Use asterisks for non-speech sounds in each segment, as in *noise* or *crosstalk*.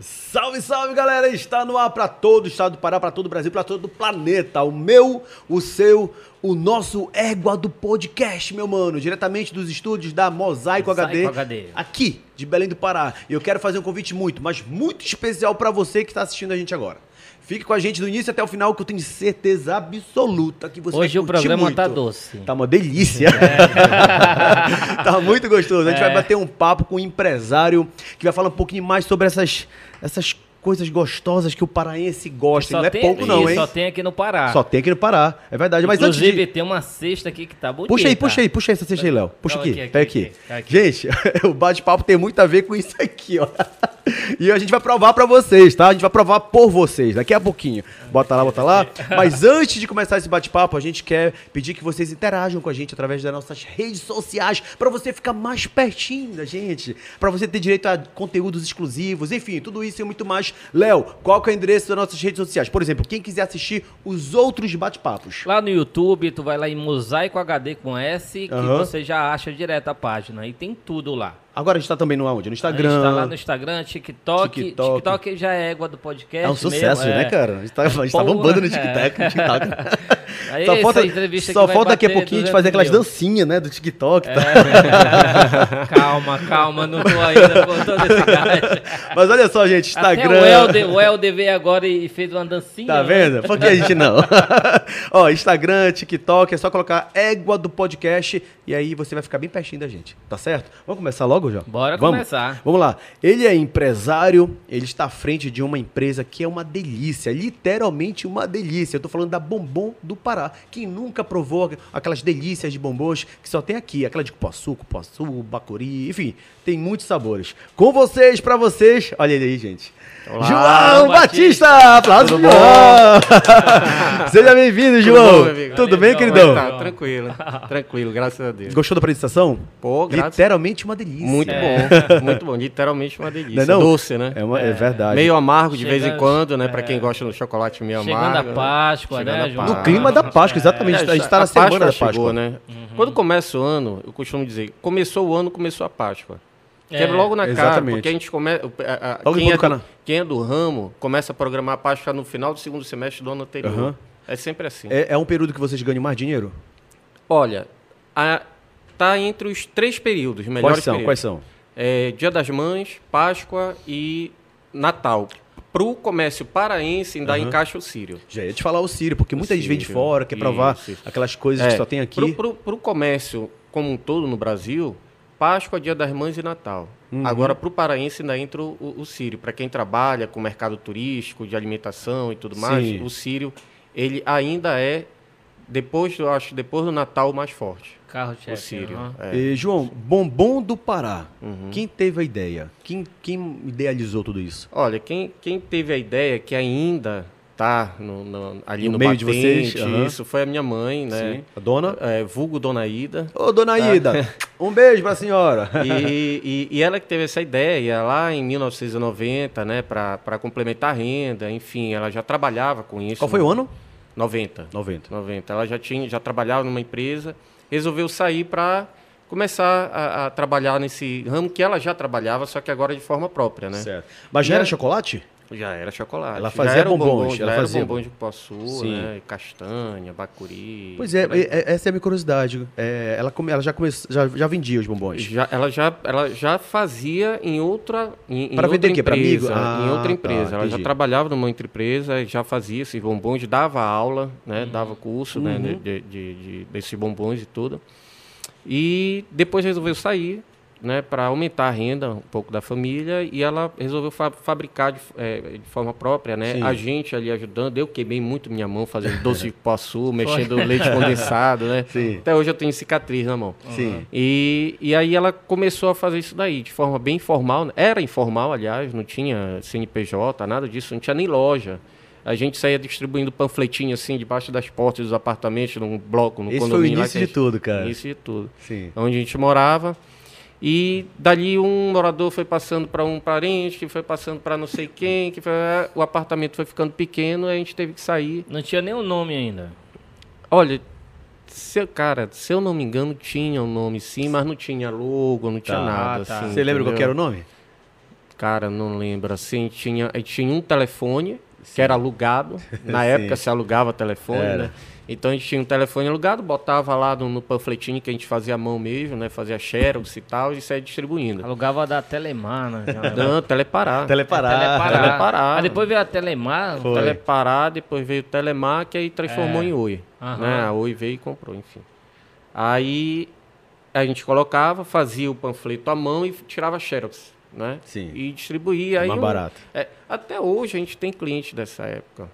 Salve, salve, galera! Está no ar para todo o estado do Pará, para todo o Brasil, para todo o planeta. O meu, o seu, o nosso égua do podcast, meu mano. Diretamente dos estúdios da Mosaico, Mosaico HD, HD. aqui de Belém do Pará. E eu quero fazer um convite muito, mas muito especial para você que está assistindo a gente agora. Fique com a gente do início até o final, que eu tenho certeza absoluta que você Hoje vai o programa muito. tá doce. Tá uma delícia. *laughs* tá muito gostoso. A gente É. vai bater um papo com um empresário que vai falar um pouquinho mais sobre essas, essas coisas gostosas que o paraense gosta. Não é pouco, não, hein? Só tem aqui no Pará. Só tem aqui no Pará. É verdade. Mas antes Inclusive, de... tem uma cesta aqui que tá bonita. Puxa aí, puxa aí, puxa aí essa cesta aí, Léo. Puxa Calma aqui, aqui, pega aqui, aqui. aqui, aqui. Gente, *laughs* o bate-papo tem muito a ver com isso aqui, ó. *laughs* E a gente vai provar pra vocês, tá? A gente vai provar por vocês, daqui a pouquinho. Bota lá, bota lá. *laughs* Mas antes de começar esse bate-papo, a gente quer pedir que vocês interajam com a gente através das nossas redes sociais, pra você ficar mais pertinho da gente, pra você ter direito a conteúdos exclusivos, enfim, tudo isso e muito mais. Léo, qual que é o endereço das nossas redes sociais? Por exemplo, quem quiser assistir os outros bate-papos. Lá no YouTube, tu vai lá em Mosaico HD com S, que Aham. você já acha direto a página. E tem tudo lá. Agora a gente tá também no aonde? No A Instagram. gente tá lá no Instagram, TikTok. TikTok. TikTok, já é égua do podcast. É um sucesso, mesmo, né, é. cara? A gente tá, a gente tá bombando no é. TikTok. no TikTok. *laughs* Aí só falta, só falta daqui a pouquinho a gente 200 fazer aquelas dancinhas, né, do TikTok. tá? É. *laughs* calma, calma, não tô ainda com todo esse gás. Mas olha só, gente, Instagram. Até o Helder, o Helder veio agora e fez uma dancinha. Tá né? vendo? Por que a gente não? *laughs* Ó, Instagram, TikTok, é só colocar égua do podcast e aí você vai ficar bem pertinho da gente, tá certo? Vamos começar logo, João? Bora Vamos? começar. Vamos lá. Ele é empresário, ele está à frente de uma empresa que é uma delícia, literalmente uma delícia. Eu tô falando da Bombom do Pará. Quem nunca provou aquelas delícias de bombons que só tem aqui, aquela de cupuaçu, cupuaçu, bacuri, enfim, tem muitos sabores. Com vocês, pra vocês, olha ele aí, gente. Olá, João Batista. Batista! Aplausos João! *laughs* Seja bem-vindo, João! bom, meu amigo? Tudo Valeu, bem, João. queridão? Tá, tranquilo. Tranquilo, graças a Deus. Gostou da apresentação? Pô, graças Literalmente uma delícia. Muito É. bom, muito bom. Literalmente uma delícia. Não é não? Doce, né? É, uma- é verdade. Meio amargo de vez em Chegando- quando, né? Pra é. quem gosta do chocolate meio Chegando amargo. a Páscoa, Chegando né, a João? No clima da Páscoa, exatamente. a gente tá na a semana Páscoa da Páscoa. chegou, né? Uhum. Quando começa o ano, eu costumo dizer, começou o ano, começou a Páscoa. Que é logo na cara, exatamente. porque a gente começa. Quem, é quem é do ramo começa a programar a Páscoa no final do segundo semestre do ano anterior. Aham. É sempre assim. É, é um período que vocês ganham mais dinheiro? Olha, a- tá entre os três períodos, melhores Quais são? períodos. Quais são? É, Dia das Mães, Páscoa e Natal. Pro comércio paraense ainda Aham. encaixa o Sírio. Já ia te falar o Sírio, porque muita gente vem de fora, quer provar isso, isso. aquelas coisas que É, só tem aqui. Pro, pro comércio como um todo no Brasil, Páscoa, Dia das Mães e Natal. Uhum. Agora, pro paraense ainda entra o, o Sírio. Para quem trabalha com mercado turístico, de alimentação e tudo mais, Sim. o Sírio, ele ainda é, depois, eu acho, depois do Natal, o mais forte. Carro O chefe. Sírio. aham. é. E, João, Bombom do Pará. Uhum. Quem teve a ideia? Quem, quem idealizou tudo isso? Olha, quem, quem teve a ideia que ainda tá no, no- ali No no, meio de vocês, batente, aham. isso foi a minha mãe, né? Sim. A dona? É, vulgo Dona Ida. Ô, dona Ida, *laughs* um beijo pra senhora. E, e- e ela que teve essa ideia lá em 1990, né, para complementar a renda, enfim, ela já trabalhava com isso. Qual foi o ano? 90. 90. 90. Ela já tinha, já trabalhava numa empresa, resolveu sair para começar a, a trabalhar nesse ramo que ela já trabalhava, só que agora de forma própria, né? Certo. Mas já era a- chocolate? Já era chocolate. Ela fazia bombons, bombom, já ela era fazia bombom de cupuaçu, Sim. né? Castanha, bacuri. Pois é, e- e- essa é a minha curiosidade. É, ela, come- ela já, começou, já, já vendia os bombons. Já, ela, já, ela já fazia em outra em, Pra vender outra quê? Empresa. Ah, em outra tá, empresa. ela já trabalhava numa outra empresa, já fazia esses bombons, dava aula, né? Dava curso né? Uhum. de, de, de- desses bombons e tudo. E depois resolveu sair, né? Para aumentar a renda um pouco da família e ela resolveu fa- fabricar de, eh, de forma própria, né? Sim. A gente ali ajudando. Eu queimei muito minha mão fazendo *laughs* doce de cupuaçu, mexendo leite condensado, né? Sim. Até hoje eu tenho cicatriz na mão. Sim. E, e aí ela começou a fazer isso daí, de forma bem informal. né? Era informal, aliás, não tinha CNPJ, nada disso, não tinha nem loja. A gente saía distribuindo panfletinho assim, debaixo das portas dos apartamentos, num bloco, no Esse foi o condomínio. lá início que a de tudo, cara. Início de tudo. Sim. Onde a gente morava. E dali um morador foi passando para um parente, que foi passando para não sei quem, que foi, o apartamento foi ficando pequeno, a gente teve que sair. Não tinha nem o nome ainda. Olha, se, eu- cara, se eu não me engano, tinha um nome sim, mas não tinha logo, não tinha Tá, nada. tá. assim, Você lembra qual entendeu? era o nome? Cara, não lembro. Assim, tinha, tinha um telefone que era alugado. *laughs* Na Sim. época se alugava telefone, Era. né? Então a gente tinha um telefone alugado, botava lá no, no panfletinho que a gente fazia à mão mesmo, né? Fazia xerox e tal, e saía distribuindo. Alugava da Telemar, né? *laughs* Não, teleparar. *laughs* Teleparar. Teleparar. Teleparar. Aí depois veio a Telemar. Foi. Teleparar, depois veio o Telemar, que aí transformou É. em Oi. Aham. Né? A Oi veio e comprou, enfim. Aí a gente colocava, fazia o panfleto à mão e tirava xerox, né? Sim. E distribuía. Aí mais um- barato. é, até hoje a gente tem cliente dessa época.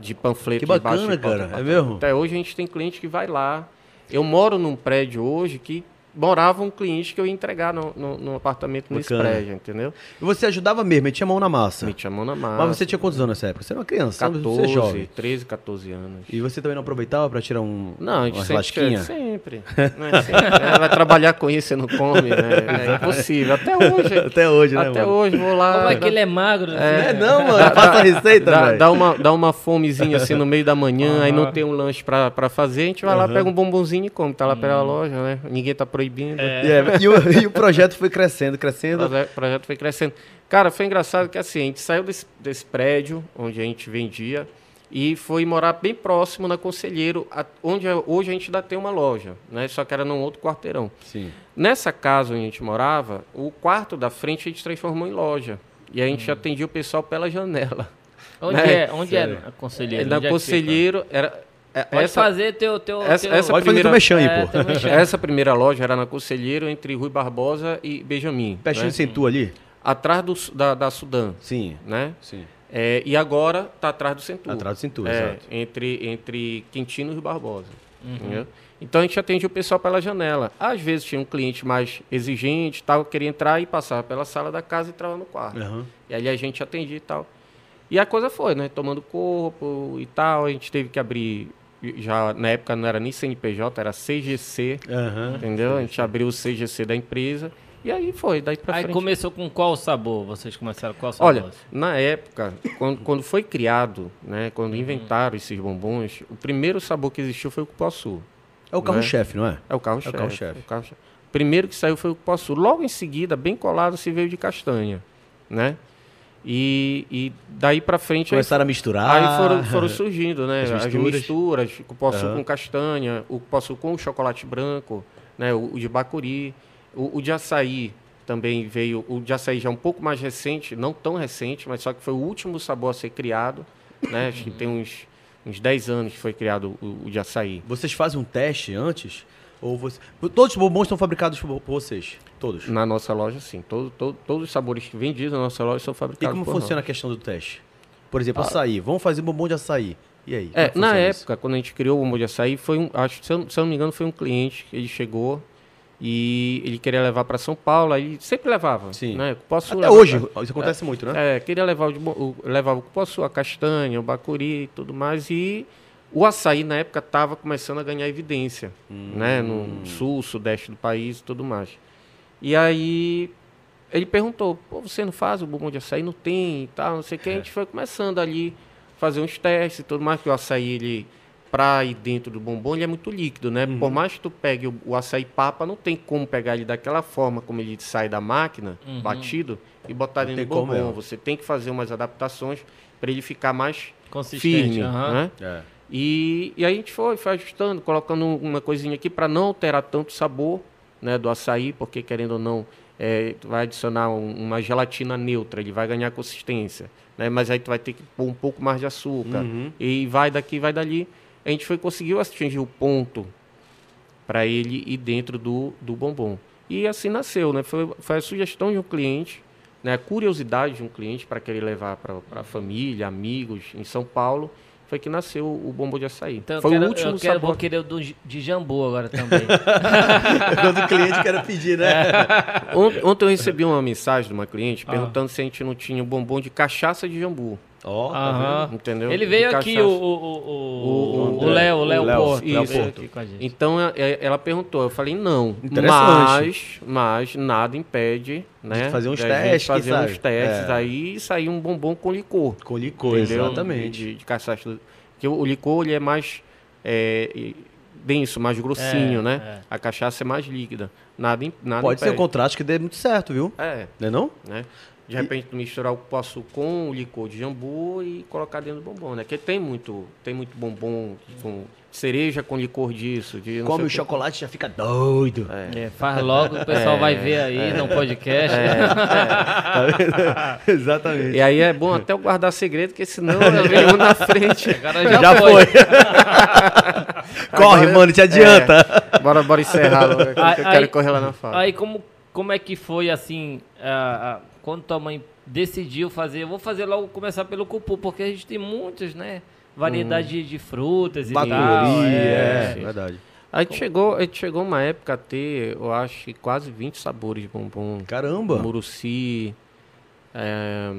De panfleto Que bacana, de cara. É mesmo? Até hoje a gente tem cliente que vai lá. Eu moro num prédio hoje que morava um cliente que eu ia entregar no, no, no apartamento nesse Bacana. prédio, entendeu? E você ajudava mesmo, metia a mão na massa. Me chamou na massa. Mas você tinha quantos anos nessa época? Você era uma criança, 14, você é jovem. 13, 14 anos. E você também não aproveitava pra tirar um, Não, a gente sempre, sempre, né, sempre. É, Vai trabalhar com isso, você não come, né? É impossível. Até hoje. *laughs* Até hoje, né, Até mano? hoje, vou lá. Como é que ele é magro? É, assim? não, mano. Faça a receita, Dá, velho. dá uma, dá uma fomezinha assim no meio da manhã, aí não tem um lanche pra, pra fazer, a gente vai lá, pega um bombonzinho e come. Tá lá pela loja, né? Ninguém tá proibindo. E, é, e o, e o projeto foi crescendo, O crescendo. proje- projeto foi crescendo. Cara, foi engraçado que assim, a gente saiu desse, desse prédio onde a gente vendia e foi morar bem próximo na Conselheiro, a- onde a- hoje a gente ainda tem uma loja, né? Só que era num outro quarteirão. Sim. Nessa casa onde a gente morava, o quarto da frente a gente transformou em loja. E a gente atendia o pessoal pela janela. Onde Né? é? Onde é a conselheiro? na Onde é que Conselheiro era. É? Pode essa, fazer teu. teu, essa- teu... essa Pode fazer primeira- tu mexer aí, É, pô. *laughs* essa primeira loja era na Conselheiro entre Rui Barbosa e Benjamin. Pertinho né? de Centu ali? Atrás do, da, da Sudã, Sim. né? Sim. É, e agora tá atrás do Centur. Atrás do Centur, é, exato. Entre, entre Quintino e Rio Barbosa. Uhum. entendeu? Então a gente atende o pessoal pela janela. Às vezes tinha um cliente mais exigente, tal, queria entrar e passava pela sala da casa e entrava no quarto. Aham. E ali a gente atendia e tal. E a coisa foi, né? Tomando corpo e tal. A gente teve que abrir. Já na época não era nem CNPJ, era CGC. Aham. Entendeu? A gente abriu o CGC da empresa. E aí foi, daí pra Aí frente. começou com qual sabor? Vocês começaram com qual sabor? Olha, na época, quando, quando foi criado, né, quando inventaram esses bombons, o primeiro sabor que existiu foi o cupuaçu. É o carro-chefe, não é? É o carro-chefe. É o carro-chefe. o carro-chefe. O primeiro que saiu foi o cupuaçu. Logo em seguida, bem colado, se veio de castanha, né? E, e daí pra frente... aí Começaram a misturar. Aí foram, foram surgindo, né? As As misturas. misturas, o cupuaçu Aham. com castanha, o cupuaçu com chocolate branco, né? O, o de bacuri, o, o de açaí também veio, o de açaí já é um pouco mais recente, não tão recente, mas só que foi o último sabor a ser criado, né? Acho que tem uns, uns 10 anos que foi criado o, o de açaí. Vocês fazem um teste antes? Ou você... Todos os bombons estão fabricados por vocês? Todos? Na nossa loja, sim. Todo, todo- todos os sabores que vendidos na nossa loja são E fabricados como por nós. funciona a questão do teste? Por exemplo, açaí. Vamos fazer bombom de açaí. E aí? como É, na funciona isso? época, quando a gente criou o bombom de açaí, foi um, acho, se, eu, se eu não me engano, foi um cliente que ele chegou e ele queria levar para São Paulo, aí sempre levava. Sim. Né? Posso Até hoje, pra- isso acontece muito, né? É, queria levar o, o, levava o cupuaçu, a castanha, o bacuri e tudo mais. E o açaí, na época, estava começando a ganhar evidência, né? No sul, sudeste do país e tudo mais. E aí ele perguntou, pô, você não faz o bombom de açaí? Não tem e tal, não sei o que. A gente foi começando ali fazer uns testes e tudo mais, porque o açaí, ele, pra ir dentro do bombom, ele é muito líquido, né? Por mais que tu pegue o, o açaí papa, não tem como pegar ele daquela forma como ele sai da máquina, batido, e botar Não tem como, bombom. é. Você tem que fazer umas adaptações para ele ficar mais Consistente. firme, aham. né? É. E, e aí a gente foi, foi ajustando, colocando uma coisinha aqui para não alterar tanto o sabor né, do açaí, porque querendo ou não, é, tu vai adicionar um- uma gelatina neutra, ele vai ganhar consistência. Né, mas aí tu vai ter que pôr um pouco mais de açúcar. Uhum. E vai daqui, vai dali. A gente foi conseguiu atingir o ponto para ele ir dentro do, do bombom. E assim nasceu, né? Foi, foi a sugestão de um cliente, né? a curiosidade de um cliente para querer levar para a família, amigos em São Paulo, foi que nasceu o bombom de açaí. Então eu foi quero, o último eu quero, sabor. vou querer o do, de jambu agora também. *laughs* Quando o cliente quer pedir, né? Ont- Ontem eu recebi uma mensagem de uma cliente Ah. perguntando se a gente não tinha um bombom de cachaça de jambu. Ó, Aham. Entendeu? Ele veio De aqui, o, o, o, O- o Léo, o Léo o Léo, Porto. Porto. aqui com a gente. Então é- é- ela perguntou, eu falei não, mas, mas nada impede, né? De fazer uns testes, fazer sabe? uns testes É. aí e sair um bombom com licor. Com licor, entendeu? exatamente. De, de cachaça. Porque o, licor ele é mais é, denso, mais grossinho, É, né? é. A cachaça é mais líquida. Nada, nada Pode ser um impede. contraste que dê muito certo, viu? É, Não é não? né? De repente misturar o cupuaçu com o licor de jambu e colocar dentro do bombom, né? Porque tem muito, tem muito bombom com cereja com licor disso. De não Come sei o quê. chocolate e já fica doido. É, faz logo, o pessoal vai ver aí no podcast. Tá vendo? *laughs* Exatamente. E aí é bom até eu guardar segredo, porque senão eu venho na frente. Agora Já, já, foi. foi. *laughs* Corre, Agora- mano, te adianta. Bora, bora encerrar, *laughs* logo, que eu Aí- quero aí- correr lá na fala. Aí como, como é que foi assim, a- a- quando tua mãe decidiu fazer, eu vou fazer logo, começar pelo cupu, porque a gente tem muitas, né, variedade de, de frutas e tal. Bacuri, é, é. verdade. A gente, chegou, a gente chegou uma época a ter, eu acho, que quase 20 sabores de bombom. Caramba. Muruci. é,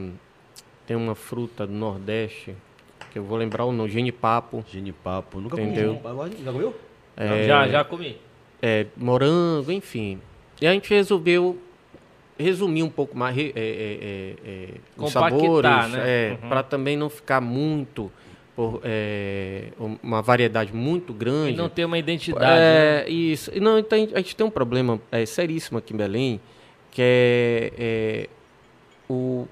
tem uma fruta do Nordeste, que eu vou lembrar o nome, genipapo. Genipapo. Nunca Entendeu? comi. Já comeu? Já, já comi. é, morango, enfim. E a gente resolveu resumir um pouco mais é, é, é, é, os sabores, né? é, Uhum. para também não ficar muito, por, é, uma variedade muito E grande. não ter uma identidade, né? É, isso. E Não, então a gente tem um problema é, seríssimo aqui em Belém, que é, é, o,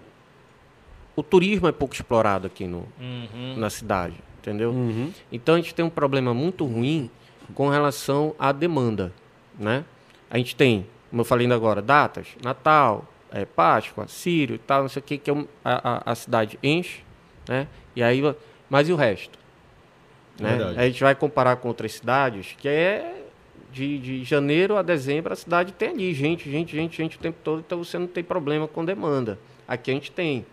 o turismo é pouco explorado aqui no, Uhum. na cidade, entendeu? Uhum. Então a gente tem um problema muito ruim com relação à demanda, né? A gente tem, como eu falei ainda agora, datas, Natal, é, Páscoa, Sírio e tal, não sei o que, que é um- a, a, cidade enche, né? E aí, mas e o resto? Né? Verdade. A gente vai comparar com outras cidades, que é de, de janeiro a dezembro, a cidade tem ali gente, gente, gente, gente o tempo todo, então você não tem problema com demanda. Aqui a gente tem.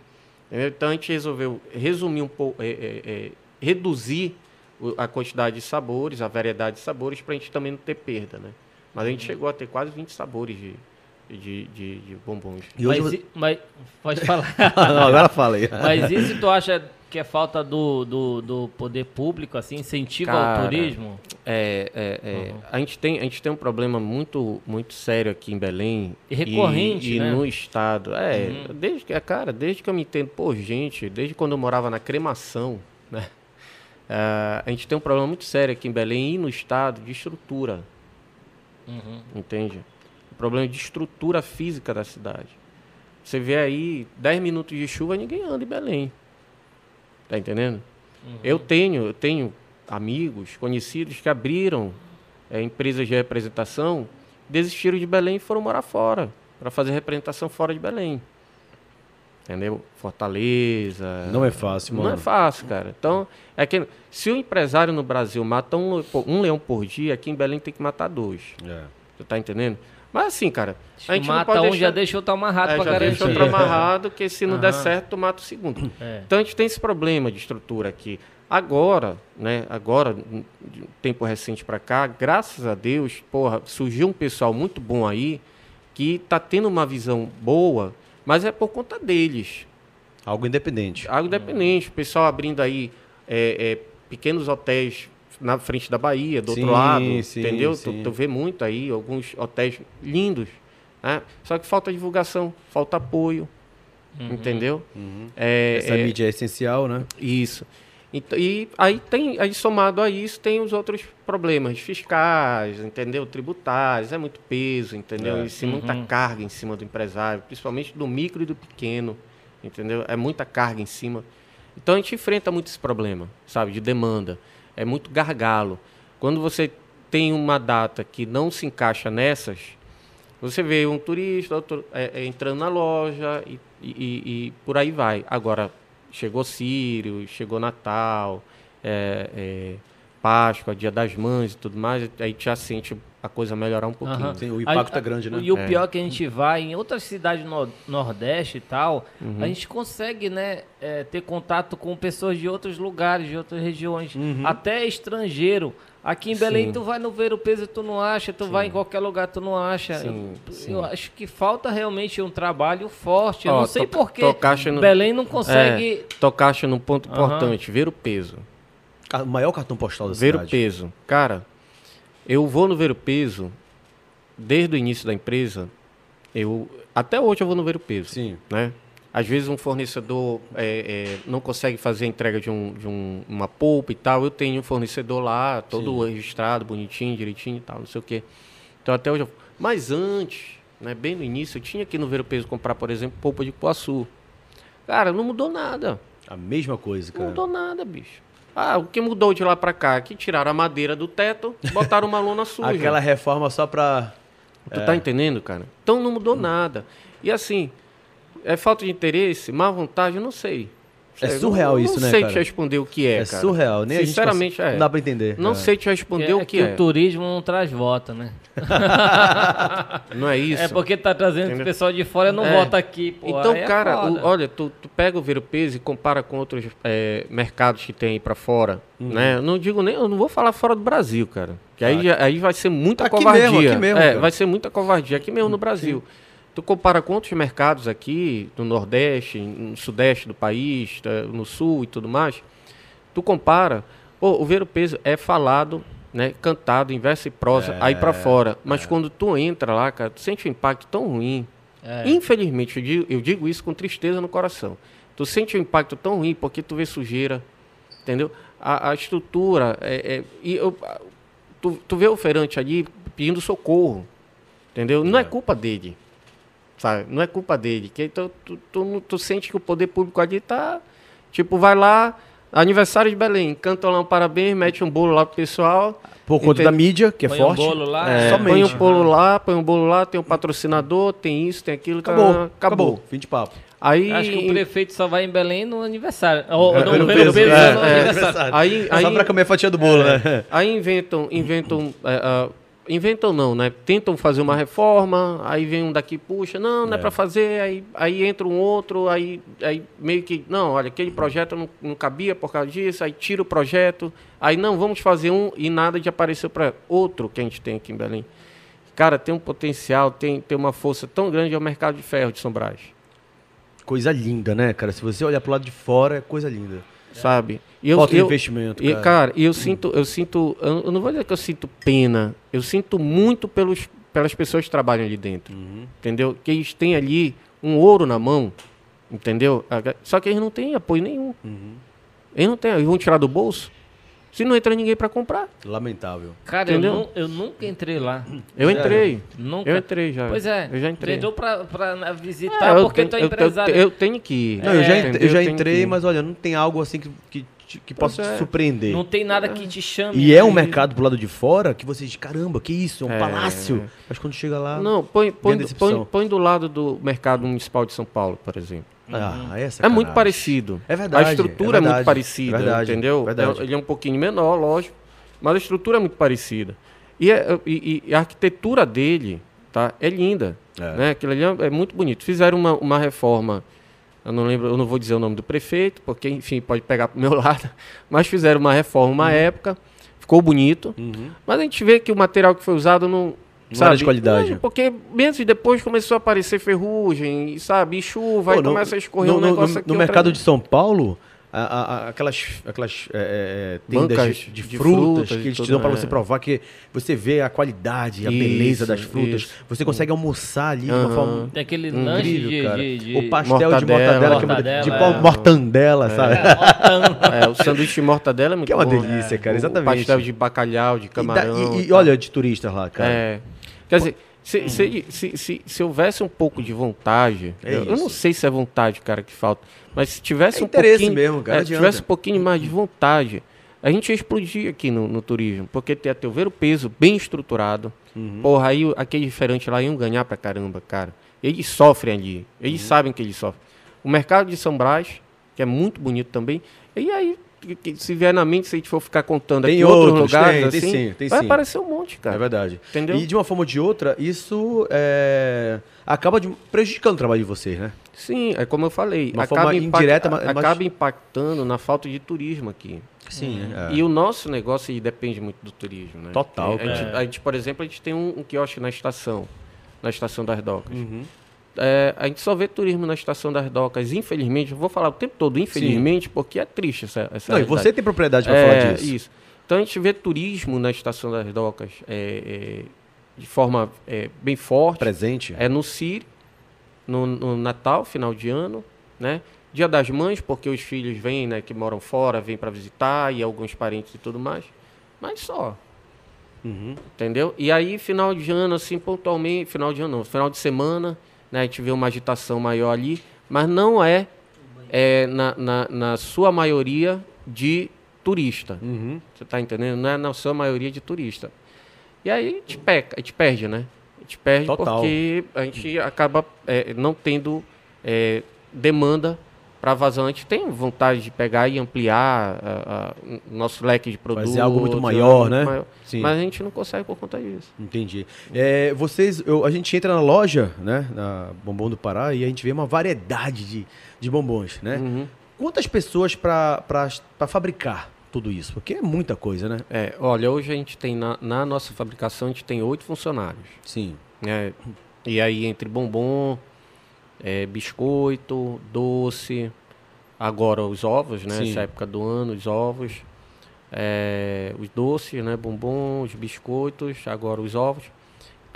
entendeu? Então a gente resolveu resumir um pouco, é, é, é, reduzir a quantidade de sabores, a variedade de sabores, para a gente também não ter perda, né? Mas a gente chegou a ter quase 20 sabores de, de, de, de bombons. E hoje Mas, você... mas- pode falar. *laughs* Não, agora fala aí. Mas isso tu acha que é falta do, do, do poder público, assim, incentivo Cara, ao turismo? É, é, é, a, gente tem, a gente tem um problema muito, muito sério aqui em Belém. E recorrente, e, né? no estado. É, desde que, cara, desde que eu me entendo por gente, desde quando eu morava na cremação, né? Ah, a gente tem um problema muito sério aqui em Belém e no estado de estrutura, Uhum. entende? O problema de estrutura física da cidade. Você vê aí 10 minutos de chuva, ninguém anda em Belém. Tá entendendo? Eu tenho, eu tenho amigos, conhecidos que abriram é, empresas de representação, desistiram de Belém e foram morar fora, para fazer representação fora de Belém. Entendeu? Fortaleza. Não é fácil, Não mano. é fácil, cara. Então, é que se o empresário no Brasil mata um, um leão por dia, aqui em Belém tem que matar dois. É. Você tá entendendo? Mas assim, cara, a gente mata não pode um, deixar... já deixa outro amarrado É, pra já garantir. deixa outro amarrado, que se não der Aham. certo, tu mata o segundo. É. Então a gente tem esse problema de estrutura aqui. Agora, né, agora, de um tempo recente para cá, graças a Deus, porra, surgiu um pessoal muito bom aí que tá tendo uma visão boa, mas é por conta deles. Algo independente. Algo independente, o pessoal abrindo aí é, é, pequenos hotéis na frente da Bahia, do Sim, outro lado, sim, entendeu? sim. Tu, tu vê muito aí, alguns hotéis lindos, né? Só que falta divulgação, falta apoio, entendeu? É, Essa é, mídia é essencial, né? isso. Ent- E aí tem, aí somado a isso, tem os outros problemas fiscais, entendeu? Tributários, é muito peso, entendeu? É. Em cima, muita carga em cima do empresário, principalmente do micro e do pequeno, entendeu? É muita carga em cima. Então a gente enfrenta muito esse problema, sabe, de demanda. É muito gargalo. Quando você tem uma data que não se encaixa nessas, você vê um turista outro, é, é, entrando na loja e, e- e- e por aí vai. Agora, chegou Sírio, chegou Natal, é, é, Páscoa, Dia das Mães e tudo mais, aí já sente a coisa melhorar um pouquinho. Aham. Sim, o impacto A- é grande, né? E o É. pior é que a gente vai em outras cidades no Nordeste e tal, Uhum. a gente consegue, né, é, ter contato com pessoas de outros lugares, de outras regiões, até estrangeiro. Aqui em Belém, Uhum. Sim. tu vai no Ver o Peso, tu não acha, tu vai em qualquer lugar, tu não acha. Sim, eu, sim. eu acho que falta realmente um trabalho forte. Eu Ó, não sei to- por que tocaste no- Belém não consegue. É, tocaste num ponto importante, ver o peso. O maior cartão postal da Ver o cidade. peso. Cara, eu vou no ver o peso desde o início da empresa. Eu até hoje eu vou no ver o peso, Sim. né? Às vezes um fornecedor é, é, não consegue fazer a entrega de, um, de um- uma polpa e tal. Eu tenho um fornecedor lá, todo registrado, bonitinho, direitinho e tal, não sei o quê. Então até hoje eu... Mas antes, né, bem no início, eu tinha que ir no Ver o Peso comprar, por exemplo, polpa de poaçu. Cara, não mudou nada. A mesma coisa, Não cara. mudou nada, bicho. Ah, o que mudou de lá pra cá? Que tiraram a madeira do teto, botaram uma lona *laughs* suja. Aquela reforma só pra. Tu tá entendendo, cara? Então não mudou nada. E assim, é falta de interesse, má vontade, eu não sei. É surreal não, isso, não né, sei cara? te responder o que é, É, cara. surreal, nem a gente Sinceramente, é. Não dá pra entender. Não É. sei te responder É, o é que é. o turismo não traz voto, né? *laughs* Não é isso. É porque tá trazendo Entendeu? o pessoal de fora não É. vota aqui, pô. Então, aí é cara, o- olha, tu, tu pega o Ver o Peso e compara com outros é, mercados que tem aí pra fora, Uhum. né? Eu não digo nem, eu não vou falar fora do Brasil, cara. Que aí, já- aí vai ser muita Aqui covardia. mesmo, aqui mesmo, é, cara. vai ser muita covardia aqui mesmo no Brasil. Tu compara com outros mercados aqui, no Nordeste, no Sudeste do país, tá, no Sul e tudo mais, tu compara, pô, o Ver o Peso é falado, né, cantado em verso e prosa É, aí pra fora, mas quando tu entra lá, cara, tu sente um impacto tão ruim, É. Infelizmente, eu digo, eu digo isso com tristeza no coração. Tu sente um impacto tão ruim porque tu vê sujeira, entendeu? A, a estrutura, é, é- e eu- tu, tu vê o feirante ali pedindo socorro, entendeu? Não é culpa dele, sabe? Não é culpa dele. Que, então, tu, tu, tu sente que o poder público ali tá, tipo, vai lá, aniversário de Belém, canta lá um parabéns, mete um bolo lá pro pessoal, Por conta Entende? da mídia, que é Põe forte. um bolo lá. é, somente. põe um bolo lá, põe um bolo lá, tem um patrocinador, tem isso, tem aquilo, Acabou, tá, acabou. Fim de papo. Aí, Acho que o prefeito só vai em Belém no aniversário. Ou, É, não, no peso, peso, é, no é, aniversário. aí, Só aí, pra comer a fatia do bolo, né? aí inventam, inventam, é, ah, inventam não, né? Tentam fazer uma reforma, aí vem um daqui, puxa, não, não é, É. pra fazer, aí, aí entra um outro, aí, aí meio que, não, olha, aquele projeto não, não cabia por causa disso, aí tira o projeto, aí não, vamos fazer um e nada de aparecer para outro que a gente tem aqui em Belém. Cara, tem um potencial, tem, tem uma força tão grande é o mercado de ferro de São Brás. Coisa linda, né, cara? Se você olhar pro lado de fora, é coisa linda. Sabe? E eu, Falta eu- investimento, E, cara. e eu sinto, eu sinto, eu não vou dizer que eu sinto pena, eu sinto muito pelos, pelas pessoas que trabalham ali dentro, Uhum. entendeu? Que eles têm ali um ouro na mão, entendeu? Só que eles não têm apoio nenhum. Uhum. Eles não têm, eles vão tirar do bolso. Se não entra ninguém para comprar. Lamentável. Cara, eu, nu- eu nunca entrei lá. Eu Já entrei. Nunca. Eu entrei já. Pois é. Eu já entrei. Entrou pra, pra É, visitar eu porque tenho- tu é eu- eu- empresário. Eu, tenho que ir. Não, eu já, É, ent- entendeu? eu já entrei, mas olha, não tem algo assim que, que, que, possa é. te surpreender. Não tem nada que te chame. E é um né? mercado pro lado de fora que você diz, caramba, que isso? É um É. palácio. Mas quando chega lá. Não, põe, põe, põe, põe do lado do mercado municipal de São Paulo, por exemplo. Ah, essa É muito parecido. É verdade, A estrutura é é, verdade, muito parecida, é verdade, entendeu? verdade. É- Ele é um pouquinho menor, lógico, mas a estrutura é muito parecida. E, é- e- e a arquitetura dele tá, é linda. É. Né? Aquilo ali é, é muito bonito. Fizeram uma, uma reforma, eu não lembro, eu não vou dizer o nome do prefeito, porque, enfim, pode pegar pro meu *laughs* lado, mas fizeram uma reforma uma época, ficou bonito, Uhum. mas a gente vê que o material que foi usado não. Não era de qualidade. Não, porque meses depois começou a aparecer ferrugem, sabe? E chuva, aí Pô, no- começa a escorrer no, um negócio no- aqui. no mercado de São Paulo, a- a- a- aquelas, aquelas é, é, tendas Bancas de, de de frutas, frutas que eles te dão para é. você provar que você vê a qualidade, a Isso, beleza das frutas. isso. Você consegue almoçar ali de uma forma Tem aquele Incrível, lanche cara. de, de... O pastel de Mortadela. mortadela, que é uma- Mortadela, de é. mortandela, sabe? É, o sanduíche de mortadela é muito Que é uma bom. delícia, cara, O exatamente. pastel de bacalhau, de E, da- camarão. e- e olha de turistas lá, cara. É. Quer dizer, se, se, se, se, se houvesse um pouco de vontade, É eu, eu não sei se é vontade, cara, que falta, mas se tivesse É um interesse pouquinho, mesmo, cara, é, se tivesse um pouquinho mais de vontade, a gente ia explodir aqui no, no turismo, porque tem até o ver o peso bem estruturado. Uhum. Porra, aí aquele diferente lá iam ganhar pra caramba, cara. Eles sofrem ali, eles Uhum. sabem que eles sofrem. O mercado de São Brás, que é muito bonito também, e aí, que- que se vier na mente, se a gente for ficar contando Tem aqui outros outros, lugares, tem, tem assim, sim, tem vai sim. aparecer um monte, cara. É verdade. Entendeu? E de uma forma ou de outra, isso é, acaba de- prejudicando o trabalho de vocês, né? Sim, é como eu falei. Uma acaba, forma impact- indireta, mas- acaba impactando na falta de turismo aqui. Sim. E o nosso negócio depende muito do turismo, né? Total, A gente, a gente, por exemplo, a gente tem um, um quiosque na estação, na estação das docas. Uhum. É, a gente só vê turismo na estação das docas, infelizmente. Eu vou falar o tempo todo, infelizmente, porque é triste essa, essa Não, e você tem propriedade para É, falar disso. Isso. Então a gente vê turismo na estação das docas é, é, de forma é, bem forte. Presente. É no CIR, no, no Natal, final de ano, né? Dia das Mães, porque os filhos vêm, né, que moram fora, vêm para visitar, e alguns parentes e tudo mais. Mas só. Uhum. Entendeu? E aí, final de ano, assim, pontualmente, final de ano não, final de semana, né, a gente vê uma agitação maior ali, mas não é, é na, na, na sua maioria de turista. Uhum. Você tá entendendo? Não é na sua maioria de turista. E aí a gente, peca, a gente perde, né? A gente perde Total. porque a gente acaba é, não tendo é, demanda para gente tem vontade de pegar e ampliar a- nosso leque de produtos. Fazer algo muito algo maior, muito né? maior. Sim. Mas a gente não consegue por conta disso. Entendi. É, vocês, eu- a gente entra na loja, né, na Bombom do Pará, e a gente vê uma variedade de, de bombons, né? Uhum. Quantas pessoas para fabricar tudo isso? Porque é muita coisa, né? É, olha, hoje a gente tem na, na nossa fabricação, a gente tem oito funcionários. Sim. né? E aí entre bombom, é, biscoito, doce, agora os ovos, né? Sim. Essa época do ano, os ovos, é, os doces, né? Bombom, os biscoitos, agora os ovos.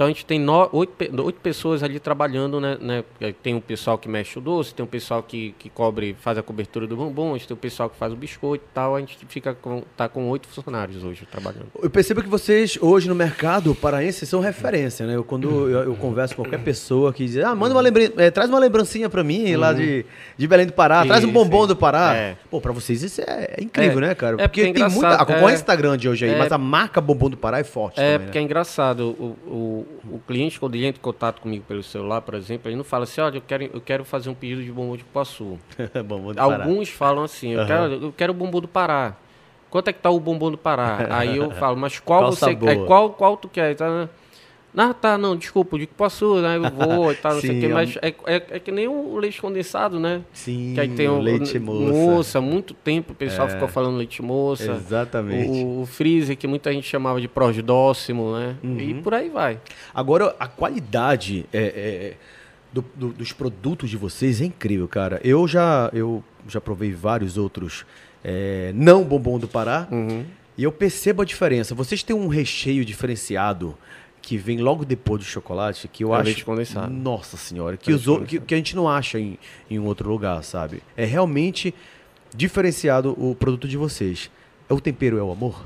Então a gente tem oito, oito pessoas ali trabalhando, né, né? Tem um pessoal que mexe o doce, tem um pessoal que, que cobre, faz a cobertura do bombom, a gente tem um pessoal que faz o biscoito e tal. A gente fica com, tá com oito funcionários hoje trabalhando. Eu percebo que vocês, hoje no mercado paraense, são referência, né? Eu, quando eu, eu converso com qualquer pessoa que diz, ah, manda uma lembrança, traz uma lembrancinha pra mim lá de, de Belém do Pará, traz um bombom isso. do Pará. É. Pô, pra vocês isso é, é incrível, É. né, cara? É porque porque é tem muita. A concorrência é. tá grande hoje aí, É. mas a marca bombom do Pará é forte É, também, porque né? é engraçado. O, o, o cliente, quando ele entra em contato comigo pelo celular, por exemplo, ele não fala assim, olha, eu quero, eu quero fazer um pedido de bombom de Cupuaçu. *laughs* bombom do Pará. Alguns falam assim, eu, Aham. quero, eu quero o bombom do Pará. Quanto é que tá o bombom do Pará? Aí eu *laughs* falo, mas qual, Qual você sabor? é, qual, qual tu quer? Tá, Não, tá, não, desculpa, o de Cupuaçu, né? Eu *laughs* vou e tal, não sei o quê, é mas é, é, é que nem o leite condensado, né? Sim, Que aí tem o leite moça. há muito tempo o pessoal É. ficou falando leite moça. Exatamente. O, o freezer, que muita gente chamava de prosdóximo, né? Uhum. E por aí vai. Agora, a qualidade é, é, do- do- dos produtos de vocês é incrível, cara. Eu já, eu já provei vários outros é, não bombom do Pará Uhum. e eu percebo a diferença. Vocês têm um recheio diferenciado que vem logo depois do chocolate que eu É acho. leite condensado. Nossa senhora, que, Leite os que, que a gente não acha em, em um outro lugar, sabe? É realmente diferenciado o produto de vocês. É o tempero é o amor?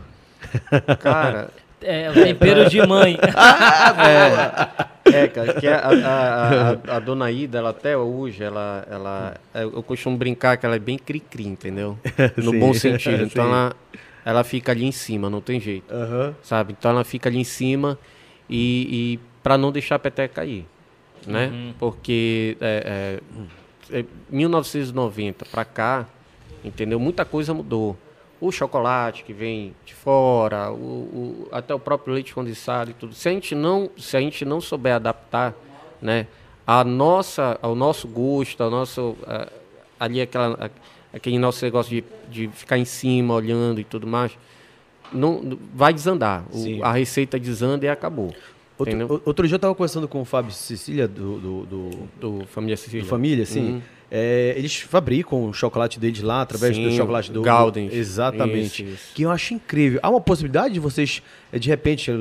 *laughs* Cara, É, o tempero de mãe. *laughs* é, cara, que a, a, a, a- a dona Ida, ela até hoje, ela, ela, eu costumo brincar que ela é bem cri-cri, entendeu? *laughs* No Sim, bom sentido. Então sim. ela, ela fica ali em cima, não tem jeito, Aham. sabe? Então ela fica ali em cima e, e para não deixar a peteca cair, né? Uhum. Porque é, é, é, 1990 para cá, entendeu? Muita coisa mudou. O chocolate que vem de fora, o, o- até o próprio leite condensado e tudo. Se a gente não, se a gente não souber adaptar, né, a nossa, ao nosso gosto, ao nosso ah, ali aquela, a- aquele nosso negócio de, de ficar em cima olhando e tudo mais, não vai desandar. O- Sim. a receita desanda e acabou. entendeu? Outro, outro dia eu tava conversando com o Fábio Cecília do, do, do, Do Família Cecília. de família, assim. Uhum. É, eles fabricam o chocolate deles lá através do Sim, chocolate do Galdens. Exatamente. Isso, isso. Que eu acho incrível. Há uma possibilidade de vocês, eh, de repente,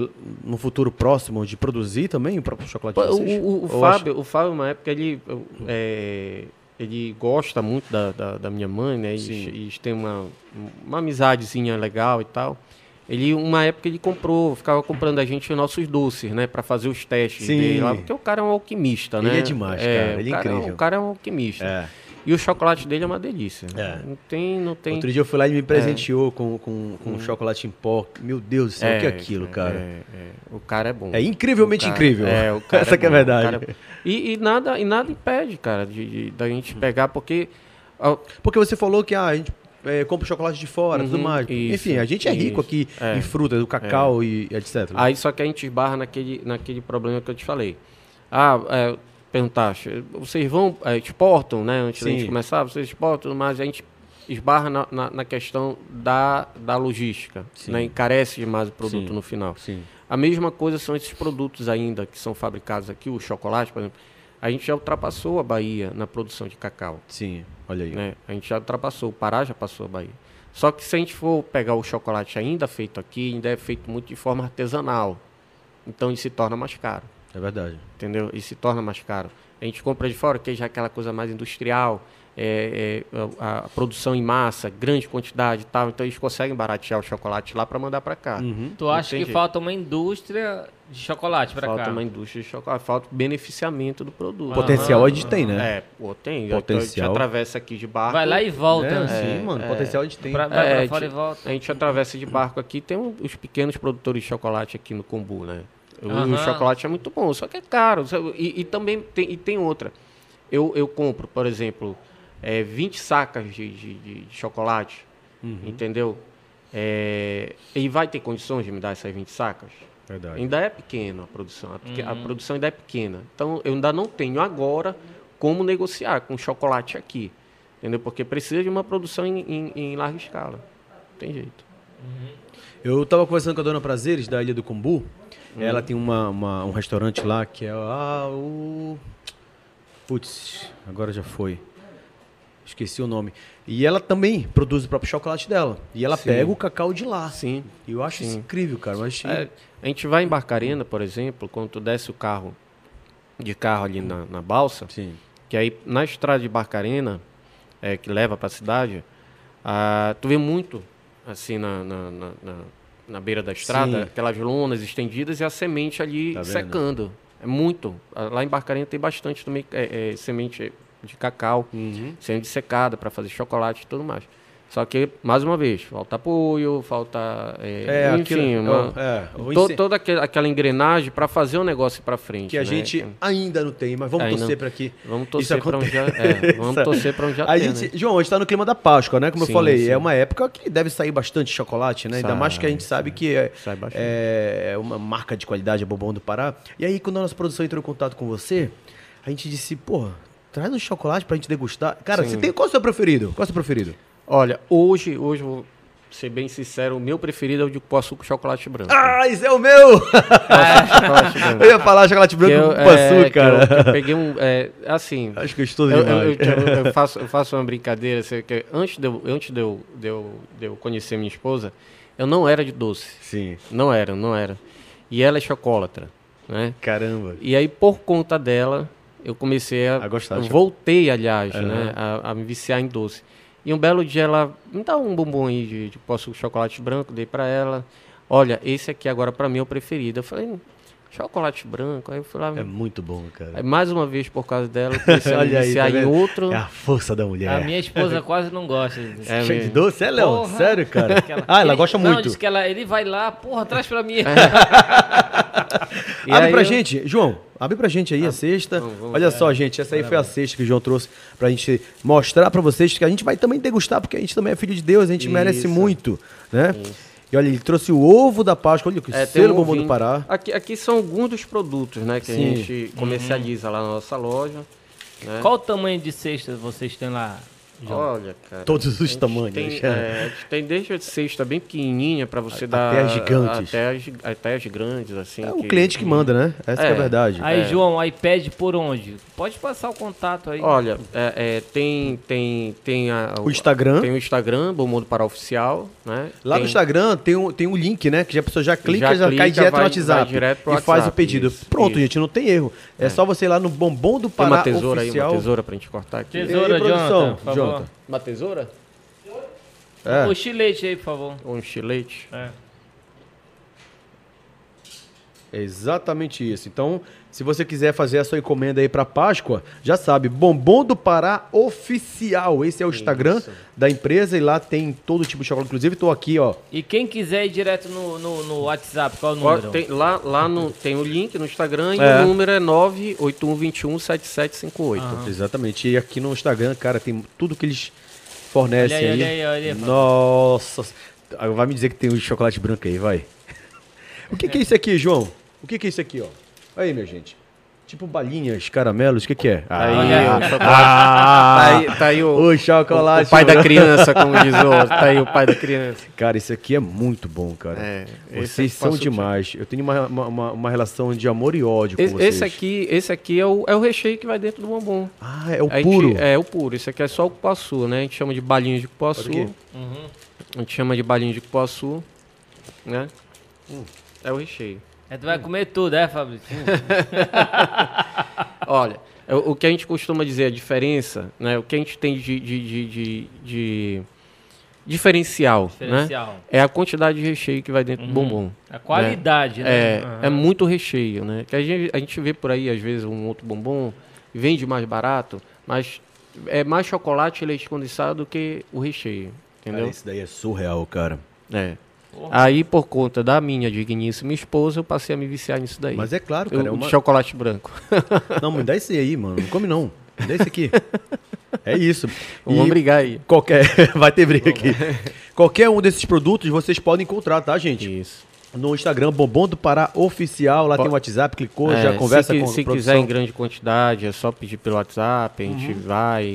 no futuro próximo, de produzir também o próprio chocolate Pô, de O, vocês? o- o Ou Fábio, o Fábio, uma época, ele, é, ele gosta muito da, da, da minha mãe, né? Eles, Sim. eles têm uma, uma amizadezinha legal e tal. Ele, uma época, ele comprou, ficava comprando a gente os nossos doces, né? Pra fazer os testes Sim. dele lá. Porque o cara é um alquimista, Ele né? é demais, cara, o ele é cara incrível. O cara é um alquimista. É. E o chocolate dele é uma delícia. É. Não tem, não tem... Outro dia eu fui lá e me presenteou com, com, com chocolate em pó. Meu Deus do céu, o que é aquilo, cara? É, é. O cara é bom. É incrivelmente cara- incrível. É, o cara *laughs* Essa que é a verdade. cara- E, e nada, e nada impede, cara, de, de- da gente pegar, porque. ó, Porque você falou que ah, a gente é, compra chocolate de fora, tudo Uhum, mais. isso, Enfim, a gente é rico isso. aqui É. em frutas, o cacau e etc. Aí só que a gente esbarra naquele, naquele problema que eu te falei. Ah, é, perguntaste, vocês vão, é, exportam, né? Antes da Sim. gente começar, vocês exportam, mas a gente esbarra na, na, na questão da, da logística, Sim. né? Encarece demais o produto Sim. no final. Sim. A mesma coisa são esses produtos ainda que são fabricados aqui, o chocolate, por exemplo. A gente já ultrapassou a Bahia na produção de cacau. Sim, olha aí. né? A gente já ultrapassou, o Pará já passou a Bahia. Só que se a gente for pegar o chocolate ainda feito aqui, ainda é feito muito de forma artesanal. Então ele se torna mais caro, É verdade. entendeu? Ele se torna mais caro. A gente compra de fora, que já é aquela coisa mais industrial, é, é, a, a produção em massa, grande quantidade e tal, então eles conseguem baratear o chocolate lá para mandar para cá. Tu acha que falta uma indústria de chocolate pra Falta cá? uma indústria de chocolate, falta beneficiamento do produto. Potencial a gente tem, né? É, pô, tem. Potencial. A gente atravessa aqui de barco. Vai lá e volta. É, né? sim, mano. Potencial a gente tem. Pra, vai É, pra fora e volta. A gente atravessa de barco aqui, tem um- os pequenos produtores de chocolate aqui no Combu, né? O, o chocolate é muito bom, só que é caro. E, e também tem, e tem outra. Eu, eu compro, por exemplo, é, 20 sacas de, de- de- chocolate, Uhum. entendeu? É, e vai ter condições de me dar essas 20 sacas? Verdade. Ainda é pequena a produção. A, peque- a Uhum. produção ainda é pequena. Então, eu ainda não tenho agora como negociar com chocolate aqui. Entendeu? Porque precisa de uma produção em, em- em larga escala. Não tem jeito. Eu tava conversando com a dona Prazeres, da Ilha do Combu. Hum. Ela tem uma, uma- um restaurante lá que é ah, o. Putz, agora já foi. Esqueci o nome. E ela também produz o próprio chocolate dela. E ela Sim. pega o cacau de lá. Sim. E eu acho isso Sim. incrível, cara. Eu achei... É, a gente vai em Barcarena, por exemplo, quando tu desce o carro de carro ali na, na balsa, Sim. que aí na estrada de Barcarena, é, que leva para a cidade, ah, tu vê muito assim na, na, na, na- beira da estrada, Sim. aquelas lonas estendidas e a semente ali Tá secando. É muito. Lá em Barcarena tem bastante também é, é, semente de cacau, Uhum. sendo secada para fazer chocolate e tudo mais. Só que, mais uma vez, falta apoio, falta. é, É, enfim, aquilo- uma- é, o to- toda aquela, engrenagem para fazer o negócio para frente. que a né? gente ainda não tem, mas vamos Ainda torcer para que Vamos torcer para onde já. É, vamos *laughs* torcer para onde já a tem, gente, né? João, a gente tá no clima da Páscoa, né? Como eu Sim, falei, sim. é uma época que deve sair bastante chocolate, né? Ainda Sai, mais que a gente sabe que é, Sai bastante. é uma marca de qualidade, é Bombom do Pará. E aí, quando a nossa produção entrou em contato com você, a gente disse, porra, traz um chocolate pra gente degustar. Cara, Sim. você tem qual é o seu preferido? Qual é o seu preferido? Olha, hoje, hoje, vou ser bem sincero, o meu preferido é o de cupuaçu com chocolate branco. Ah, esse é o meu! chocolate branco. eu ia falar chocolate branco Que eu- com cupuaçu, é, que cara. eu- eu peguei um. é, assim, Acho gostoso Eu, eu- demais. eu- eu faço, eu faço uma brincadeira, assim, que antes, de eu, antes de, eu, de, eu, de eu conhecer minha esposa, eu não era de doce. Sim, Não era, não era. E ela é chocolatra, né? caramba. E aí, por conta dela, eu comecei a... A gostar eu voltei, aliás, Aham. né? A, a me viciar em doce. E um belo dia ela me dá um bombom aí de, de posso chocolate branco, dei pra ela. Olha, esse aqui agora pra mim é o preferido. Eu falei, "Hum, chocolate branco. Aí eu fui lá, É muito bom, cara. Aí, mais uma vez, por causa dela, eu comecei a me *laughs* Olha aí, tá em vendo? outro. É a força da mulher. A minha esposa *laughs* quase não gosta. É Cheio de doce, é, Léo? Porra. Sério, cara? *laughs* Ela- Ah, ela ele- gosta Não, muito. diz que ela, ele vai lá, porra, traz pra mim. E abre pra eu- gente, João. Abre pra gente aí a cesta. vamos, vamos Olha só, gente, essa aí foi a cesta que o João trouxe pra gente mostrar pra vocês que a gente vai também degustar, porque a gente também é filho de Deus, a gente merece Isso. muito, né? E olha, ele trouxe o ovo da Páscoa, olha que É, selo um bombom do. Pará. Aqui, aqui são alguns dos produtos né, que Sim. Uhum. a gente comercializa lá na nossa loja. Né? Qual o tamanho de cesta vocês têm lá, João? Olha, cara. Todos os tamanhos. Tem, é, a gente tem desde a cesta bem pequenininha para você Até dar. as gigantes. Até as, até as grandes, assim. É o cliente que manda, né? Essa que é a É. verdade. Aí, É. João, pede por onde? Pode passar o contato aí. Olha, é, é, tem, tem, tem a, O Instagram. Tem o Instagram, Bom Mundo para Oficial, né? Lá tem, no Instagram tem um, tem um link, né? Que já a pessoa já clica, já, Já cai clica, direto vai- no WhatsApp direto pro e faz o WhatsApp, pedido. isso, Pronto, isso. gente, não tem erro. É, só você ir lá no Bombom do Tem Pará uma tesoura oficial. aí, uma tesoura pra gente cortar aqui. Tesoura. E aí, produção, Jonathan, Jonathan? Uma tesoura? É. O chilete aí, por favor. Um estilete? É. É exatamente isso. Então, se você quiser fazer a sua encomenda aí para Páscoa, já sabe, Bombom do Pará Oficial. Esse é o Instagram Isso. da empresa e lá tem todo tipo de chocolate. Inclusive, tô aqui, ó. E quem quiser ir direto no, no, no WhatsApp, qual é o número? tem- lá lá no, tem o link no Instagram e É. o número é 981217758. Exatamente. E aqui no Instagram, cara, tem tudo que eles fornecem Olha aí, aí. olha aí, olha aí. Nossa. Ah, Vai me dizer que tem o chocolate branco aí, vai. *laughs* O que, que é isso aqui, João? O que, que é isso aqui, ó? Aí, minha gente. Tipo balinhas, caramelos, o que, que é? Aí, Olha. o chocolate. Ah, tá aí, tá aí o, o chocolate. o pai da criança, como diz o outro. Tá aí o pai da criança. Cara, isso aqui é muito bom, cara. É, vocês são demais. Eu tenho uma, uma, uma- relação de amor e ódio com Esse, vocês. esse aqui, esse aqui é, o, é o recheio que vai dentro do bombom. Ah, é o A gente- puro. é o puro. Esse aqui é só o cupuaçu, né? A gente chama de balinhos de cupuaçu. Uhum. A gente chama de balinhos de cupuaçu, né? É o recheio. Aí tu vai comer tudo, é, Fabrício? *laughs* *laughs* Olha, É, O que a gente costuma dizer, a diferença, né? O que a gente tem de, de, de, de- de diferencial, né? Diferencial. É a quantidade de recheio que vai dentro do Uhum. bombom. A qualidade, né? É, Aham. é muito recheio, né? Que a gente, a gente vê por aí, às vezes, um outro bombom, vende mais barato, mas é mais chocolate e leite condensado do que o recheio, Cara, entendeu? isso daí é surreal, cara. É. Porra. Aí, por conta da minha digníssima esposa, eu passei a me viciar nisso daí. Mas é claro, Eu- cara. É o uma... chocolate branco. *laughs* Não, me dá esse aí, mano. Não come não. Me dá esse aqui. É isso. *laughs* Vamos E brigar aí. qualquer... *laughs* Vai ter briga aqui. Qualquer um desses produtos vocês podem encontrar, tá, gente? Isso. No Instagram, Bombom do Pará Oficial. Lá Po- tem o WhatsApp, clicou, É, já conversa se, com Se quiser. Uhum. em grande quantidade, é só pedir pelo WhatsApp, a gente vai e,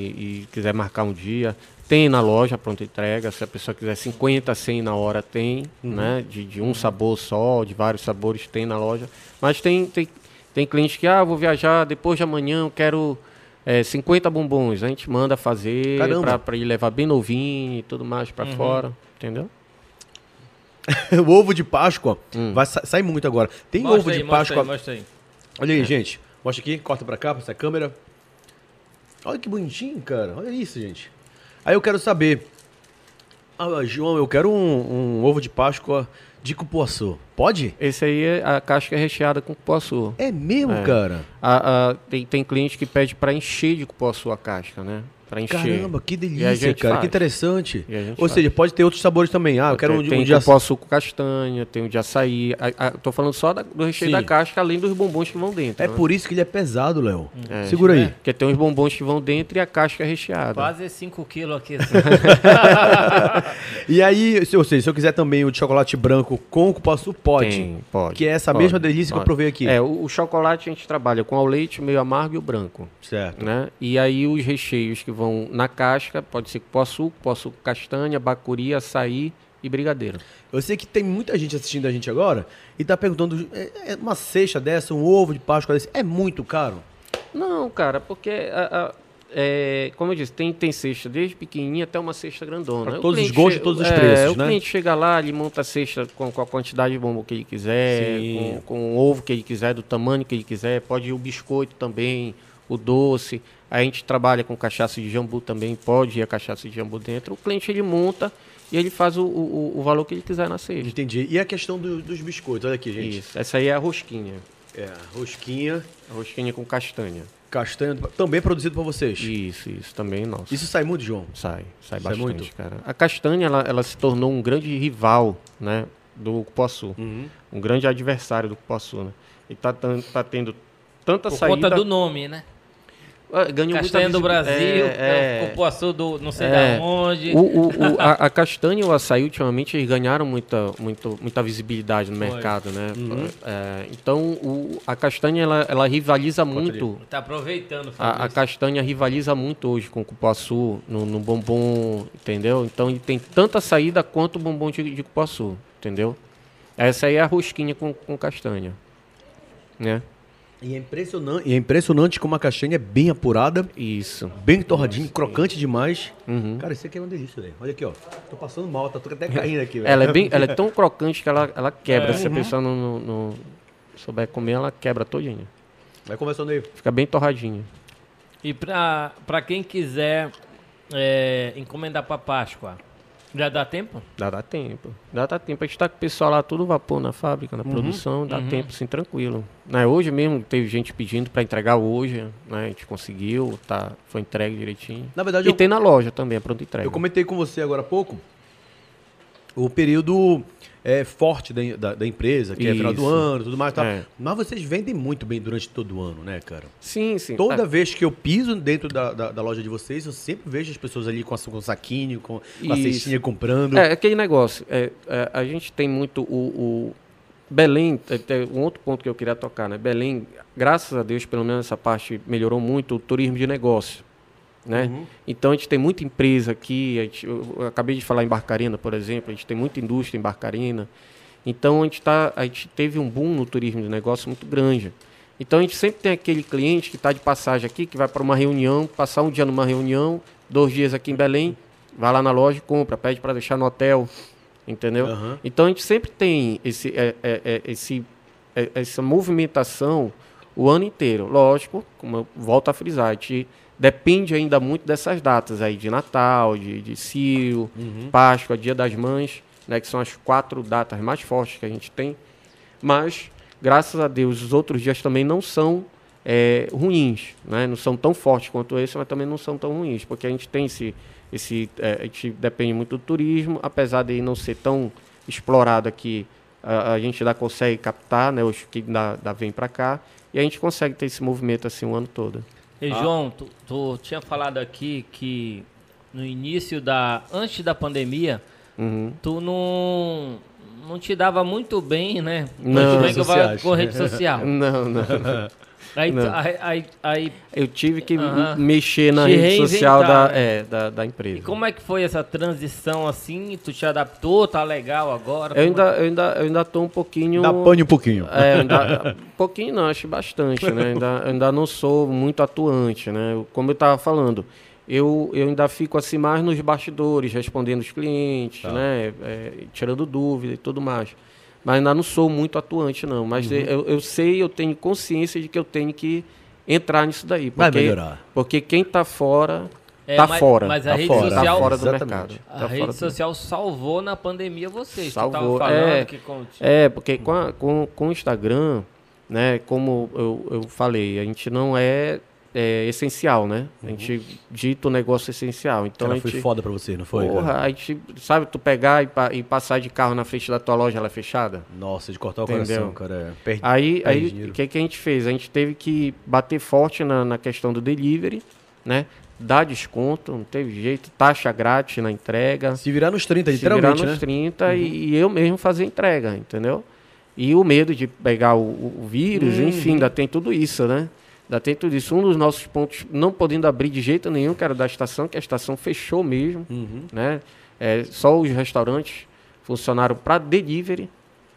e quiser marcar um dia. Tem na loja pronta entrega, se a pessoa quiser 50, 100 na hora, tem, Uhum. né? De, de um sabor só, de vários sabores, tem na loja. Mas tem, tem, tem cliente que, ah, vou viajar depois de amanhã, eu quero é, 50 bombons. A gente manda fazer pra ir levar bem novinho e tudo mais pra fora, entendeu? *laughs* o ovo de Páscoa Hum. vai sa sai muito agora. Tem Mostra ovo aí, de mostra Páscoa. aí, mostra aí. Olha É. aí, gente. Mostra aqui, corta pra cá, pra essa câmera. Olha que bonitinho, cara. Olha isso, gente. Aí eu quero saber. Ah, João, eu quero um, um ovo de Páscoa de cupuaçu. Pode? Esse aí, é a casca é recheada com cupuaçu. É mesmo, É. cara? A- a- tem, tem cliente que pede para encher de cupuaçu a casca, né? Para encher. Caramba, que delícia, cara. faz. Que interessante. Ou faz. seja, pode ter outros sabores também. Ah, eu quero um, de- tem um de açaí. com castanha, tem o de açaí. A, a, tô falando só da- do recheio Sim. da casca, além dos bombons que vão dentro. É né? por isso que ele é pesado, Léo. É. Segura aí. Porque tem os bombons que vão dentro e a casca é recheada. Quase 5 quilos aqui. *laughs* E aí, se, ou seja, se eu quiser também o de chocolate branco com cupuaçu, pode. Tem, pode. Que é essa pode, mesma delícia que eu pode. provei aqui. É, o, o chocolate a gente trabalha com ao leite, meio amargo e o branco. Certo. Né? E aí os recheios que vão na casca, pode ser cupuaçu, cupuaçu castanha, bacuri, açaí e brigadeiro. Eu sei que tem muita gente assistindo a gente agora e tá perguntando, é, é uma cesta dessa, um ovo de Páscoa desse, é muito caro? Não, cara, porque, a- a- é, como eu disse, tem, tem cesta desde pequenininha até uma cesta grandona. Pra O todos os gostos e todos os é, preços, o né? cliente chega lá, ele monta a cesta com, com a quantidade de bombom que ele quiser, com, com o ovo que ele quiser, do tamanho que ele quiser. Pode ir o biscoito também, o doce. A gente trabalha com cachaça de jambu também, pode ir a cachaça de jambu dentro. O cliente, ele monta e ele faz o, o, o valor que ele quiser na cesta. Entendi. E a questão do- dos biscoitos, olha aqui, gente. Isso. Essa aí é a rosquinha. É, rosquinha, A rosquinha com castanha. castanha, também produzido por vocês. Isso, isso também, nossa. Isso sai muito, João? Sai, sai Sai bastante, muito? cara. A castanha, ela, ela se tornou um grande rival, né, do cupuaçu. Uhum. Um grande adversário do cupuaçu, né? E tá, tá tendo tanta Por saída... conta do nome, né? Ah, ganhou muita Castanha do Brasil, É, é. cupuaçu do não sei É. da onde. O, o- o- *laughs* a, a castanha e o açaí, ultimamente, eles ganharam muita, muita, muita visibilidade no Foi. mercado, né? Uhum. É, então, o- a castanha, ela, ela rivaliza muito... Tá aproveitando, A, a castanha rivaliza muito hoje com o cupuaçu no, no bombom, entendeu? Então ele tem tanta saída quanto o bombom de, de cupuaçu, entendeu? Essa aí é a rosquinha com, com castanha, né? E é impressionante, e é impressionante como a castanha é bem apurada, Isso. bem torradinho, crocante demais. Uhum. Cara, isso aqui é uma delícia, velho. Olha aqui, ó. Tô passando mal, tá até *laughs* caindo aqui, velho. Ela é, bem, ela é tão crocante que ela, ela quebra. É. Se a pessoa não, não- não souber comer, ela quebra todinha. Vai conversando aí. Fica bem torradinha. E pra, pra quem quiser é, encomendar pra Páscoa, já dá tempo? Dá, dá tempo. Dá, dá tempo. A gente tá com o pessoal lá tudo vapor na fábrica, na produção, dá uhum. tempo, assim, tranquilo. Né, hoje mesmo teve gente pedindo para entregar hoje, né? A gente conseguiu, tá, foi entregue direitinho. Na verdade, E eu, tem na loja também, a pronta entrega. eu comentei com você agora há pouco o período é, forte da, da, da empresa, que é final do Isso. ano tudo mais. Tal. É. Mas vocês vendem muito bem durante todo o ano, né, cara? Sim, sim. Toda Ah, vez que eu piso dentro da, da, da loja de vocês, eu sempre vejo as pessoas ali com, a, com o saquinho, com, com a Isso. cestinha comprando. É, aquele negócio. É, é, a gente tem muito o. o Belém, é, tem um outro ponto que eu queria tocar, né? Uhum. Então a gente tem muita empresa aqui, a gente- eu, eu acabei de falar em Barcarena, por exemplo, a gente tem muita indústria em Barcarena. Então a gente, tá, a gente teve um boom no turismo de negócio muito grande. Então a gente sempre tem aquele cliente que está de passagem aqui, que vai para uma reunião, passar um dia numa reunião, dois dias aqui em Belém, vai lá na loja e compra, pede para deixar no hotel, entendeu? Aham. Então a gente sempre tem esse, é, é, é, esse, é, essa movimentação. o ano inteiro. Lógico, como eu volto a frisar, a gente depende ainda muito dessas datas aí de Natal, de, de Cio, Uhum. Páscoa, Dia das Mães, né, que são as quatro datas mais fortes que a gente tem. Mas, graças a Deus, os outros dias também não são é, ruins, né? não são tão fortes quanto esse, mas também não são tão ruins, porque a gente tem esse, esse é, a gente depende muito do turismo, apesar de não ser tão explorado aqui, a, a gente ainda consegue captar, né, os que ainda, ainda vêm para cá, e a gente consegue ter esse movimento assim o ano todo. E João, tu, tu tinha falado aqui que no início da. antes da pandemia, Uhum. tu não. não te dava muito bem, né? Não. muito bem que eu falo Sociais. com rede social. *laughs* Não, não. *laughs* Aí, aí, aí, aí- Eu tive que Aham. mexer na Se rede social da, reinventar. é, da, da empresa. e como é que foi essa transição assim? Tu te adaptou? Tá legal agora? Eu Como é- ainda, eu ainda, eu ainda tô um pouquinho. Dá pane um pouquinho. É, ainda, um pouquinho não, acho bastante, né? Ainda, eu ainda não sou muito atuante, né? Como eu estava falando, eu, eu ainda fico assim mais nos bastidores, respondendo os clientes, Tá. né? É, tirando dúvida e tudo mais. Mas ainda não sou muito atuante, não. Mas Uhum. eu, eu sei, eu tenho consciência de que eu tenho que entrar nisso daí. Vai Porque, melhorar. porque quem está fora, É, está mas- fora. mas a Tá rede fora. social. Tá fora do Exatamente. mercado. A Tá rede do social salvou na pandemia vocês. Salvou, é. que com- É, porque com, a- com, com o Instagram, né, como eu, eu falei, a gente não é, é essencial, né? A gente dita o negócio essencial. Então Cara, a foi gente. foda pra você, não foi? Porra, cara? a gente, sabe, tu pegar e, e passar de carro na frente da tua loja, ela é fechada? Nossa, de cortar o Entendeu? coração, cara. Perde, Aí, perde aí o que, que a gente fez? A gente teve que bater forte na, na questão do delivery, né? Dar desconto, não teve jeito, taxa grátis na entrega. Se virar nos 30, se virar literalmente, nos né? 30 e, e eu mesmo fazer entrega, entendeu? E o medo de pegar o, o- o vírus, Uhum. enfim, ainda tem tudo isso, né? Ainda tem tudo isso. Um dos nossos pontos não podendo abrir de jeito nenhum, que era da estação, que a estação fechou mesmo, Uhum. né? É, só os restaurantes funcionaram para delivery,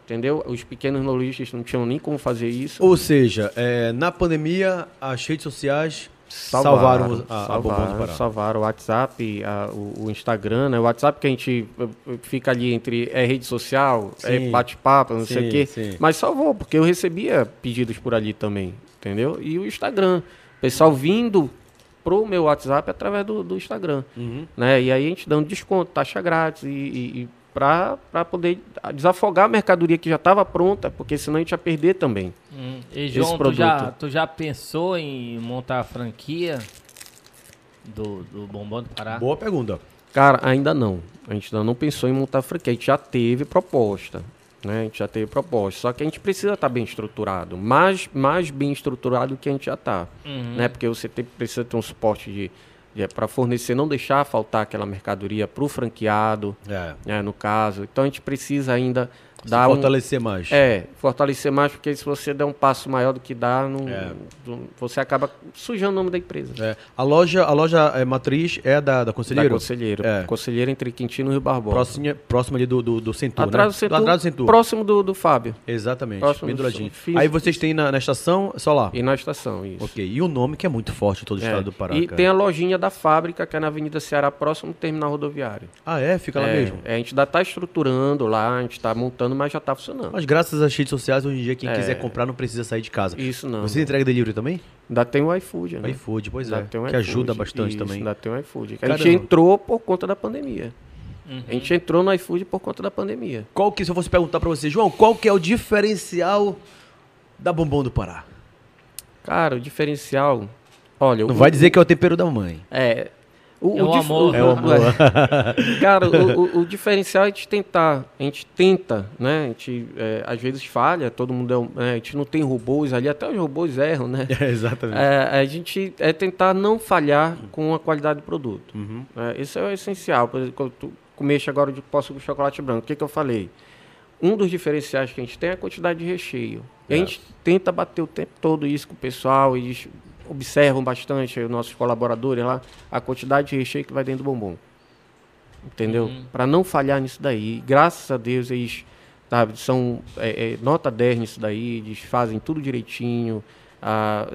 entendeu? Os pequenos lojistas não tinham nem como fazer isso. Ou seja, é, na pandemia, as redes sociais salvaram, a, a salvaram, Pará. salvaram o WhatsApp, a- o, o Instagram, né? O WhatsApp que a gente fica ali entre é rede social, é Sim. bate-papo, não sei Sim, o quê. sim. Mas salvou, porque eu recebia pedidos por ali também, entendeu? E o Instagram. Pessoal vindo pro meu WhatsApp através do, do Instagram, Uhum. né? E aí a gente dando desconto, taxa grátis e, e, e para poder desafogar a mercadoria que já estava pronta, porque senão a gente ia perder também. Hum. E João, tu produto. já, tu já pensou em montar a franquia do, do Bombom do Pará? Boa pergunta. Cara, ainda não. A gente ainda não pensou em montar franquia. A gente já teve proposta. Né? A gente já teve proposta. Só que a gente precisa estar bem estruturado. Mais, mais bem estruturado do que a gente já está. Uhum. Né? Porque você tem- precisa ter um suporte de, para fornecer, não deixar faltar aquela mercadoria para o franqueado, É. né, no caso. Então a gente precisa ainda Se dar um, fortalecer mais. é, fortalecer mais, porque se você der um passo maior do que dá, não, É. você acaba sujando o nome da empresa. É. A loja, a loja é, matriz é da, da Conselheiro? Da Conselheiro. É. Conselheiro entre Quintino e Rio Barbosa. Próxima, próximo ali do, do, do Centur, Atrás né? do Centur, Atrás do Centur. próximo do, do Fábio. Exatamente, próximo bem do do ladinho. Fiz- Aí vocês têm na, na estação, só lá. E na estação, isso. Ok, e o nome que é muito forte em todo o É. estado do Pará, e cara. tem a lojinha da fábrica, que é na Avenida Ceará, próximo do terminal rodoviário. Ah, é? Fica lá é, mesmo? é, a gente ainda está estruturando lá, a gente está montando, mas já está funcionando. Mas graças às redes sociais, hoje em dia, quem É. quiser comprar não precisa sair de casa. Isso não. Você entrega delivery também? Ainda tem o iFood, né? iFood, pois Ainda é. tem o que iFood, ajuda bastante isso, também. Ainda tem o iFood. A Caramba. gente entrou por conta da pandemia. Uhum. A gente entrou no iFood por conta da pandemia. Qual que, se eu fosse perguntar pra você, João, qual que é o diferencial da Bombom do Pará? Cara, o diferencial. Olha, Não o, vai dizer que é o tempero da mãe. É. O, É o dif- amor. *laughs* É o amor. Cara, o, o- o diferencial é a gente tentar. A gente tenta, né? A gente é, às vezes falha, todo mundo é um, é, A gente não tem robôs ali, até os robôs erram, né? É, exatamente. É, a gente é tentar não falhar com a qualidade do produto. Uhum. É, isso é o essencial. Por exemplo, quando tu comeste agora de poço com chocolate branco, o que, que eu falei? Um dos diferenciais que a gente tem é a quantidade de recheio. E a É. gente tenta bater o tempo todo isso com o pessoal, eles observam bastante, os nossos colaboradores lá, a quantidade de recheio que vai dentro do bombom. Entendeu? Uhum. Para não falhar nisso daí. Graças a Deus eles sabe, são é, é, nota 10 nisso daí, eles fazem tudo direitinho. ah,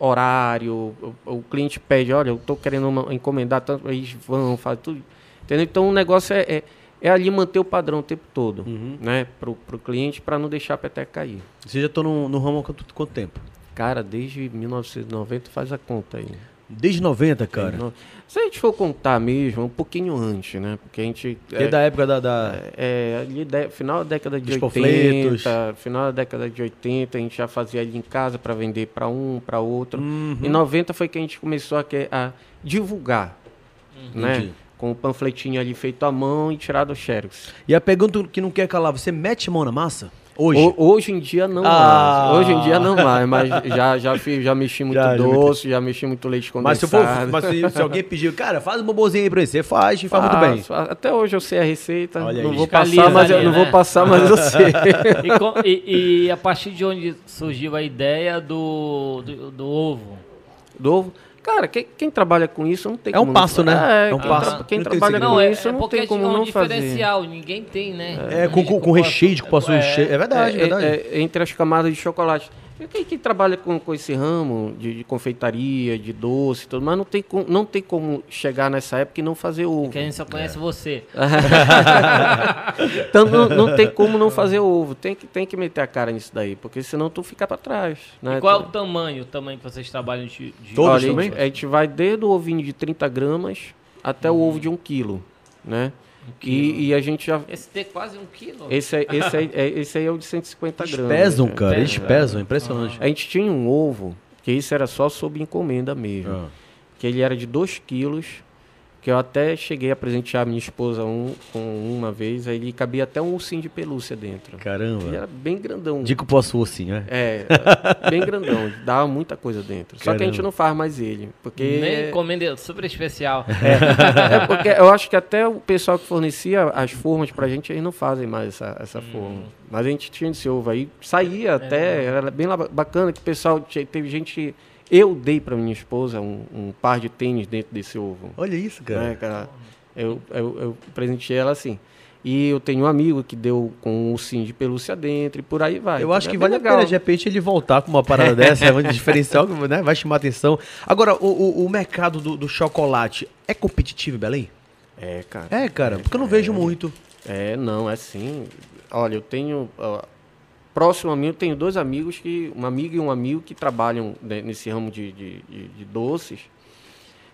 horário, o, o cliente pede, olha, eu estou querendo uma- encomendar tanto, eles vão, fazem tudo. Entendeu? Então o negócio é, é, é ali manter o padrão o tempo todo, Uhum. né? Pro, pro cliente para não deixar a peteca cair. Você já tô no, no ramo há quanto, quanto tempo? Cara, desde 1990 faz a conta aí. Desde 90, cara. Se a gente for contar mesmo, um pouquinho antes, né? Porque a gente. Desde da época da... da- É, ali de- final da década de Dos 80, panfletos. final da década de 80, a gente já fazia ali em casa para vender para um, para outro. Uhum. Em 90 foi que a gente começou a, a divulgar, né? Entendi. Com o panfletinho ali feito à mão e tirado o xerox. E a pergunta que não quer calar, você mete mão na massa? Hoje? Ho- hoje em dia não Ah. mais. Hoje em dia não mais, mas já, já, *laughs* fiz, já mexi muito Já, doce, já mexi muito leite Mas se, condensado. for, mas se, se alguém pedir, cara, faz um bobozinho aí pra você, faz e faz muito bem. Até hoje eu sei a receita. Olha não vou passar, mas eu ali, não né? vou passar, mas eu sei. *laughs* E, com- e- e a partir de onde surgiu a ideia do, do, do ovo? Do ovo. Cara, quem, quem trabalha com isso não tem É um como passo, não- né? É um quem passo. tra- Quem Não trabalha com Não, é, isso é não tem como é um não fazer. diferencial, ninguém tem, né? É, com, com, com recheio de cupuaçu recheio. É verdade, é, É, verdade. é, é entre as camadas de chocolate. Quem, quem trabalha com, com esse ramo de, de confeitaria, de doce tudo, mas não tem, como, não tem como chegar nessa época e não fazer ovo. Que a gente só conhece você. *laughs* Então não, não tem como não fazer ovo. Tem que, tem que meter a cara nisso daí, porque senão tu fica pra trás. Né? E qual é o tamanho, o tamanho que vocês trabalham de, de Todos Olha, a também? gente, a gente vai desde o ovinho de 30 gramas até o ovo de 1 quilo, né? E, e a gente já... Esse tem quase um quilo. Esse, aí- esse, aí, *laughs* é, esse aí é o de 150 Eles gramas. pesam, né? cara, eles Pesam. pesam, é impressionante. A gente tinha um ovo, que isso era só sob encomenda mesmo. Ah. Que ele era de 2 quilos, que eu até cheguei a presentear minha esposa um, com uma vez, aí ele cabia até um ursinho de pelúcia dentro. Ele Caramba. era bem grandão. De cupuaçu assim, né? É, bem grandão. *laughs* Dava muita coisa dentro. Só que a Caramba. gente não faz mais ele. Porque Nem encomenda super especial. *laughs* É porque eu acho que até o pessoal que fornecia as formas pra gente, eles não fazem mais essa, essa Hum. forma. Mas a gente tinha esse ovo aí, saía É. até, era bem bacana que o pessoal, tinha- teve gente, eu dei pra minha esposa um, um par de tênis dentro desse ovo. Olha isso, cara. Né, cara? Eu, eu, eu presenteei ela assim. E eu tenho um amigo que deu com um ursinho de pelúcia dentro e por aí vai. Eu acho É que vale a legal. pena, de repente, ele voltar com uma parada dessa, é um *laughs* diferencial né, vai chamar atenção. Agora, o, o, o mercado do, do chocolate é competitivo, Belém? É, cara. É, cara, porque eu não vejo muito. É, não, é sim. Olha, eu tenho. ó, próximo a mim, eu tenho dois amigos que. Uma amiga e um amigo que trabalham né, nesse ramo de, de, de- de doces.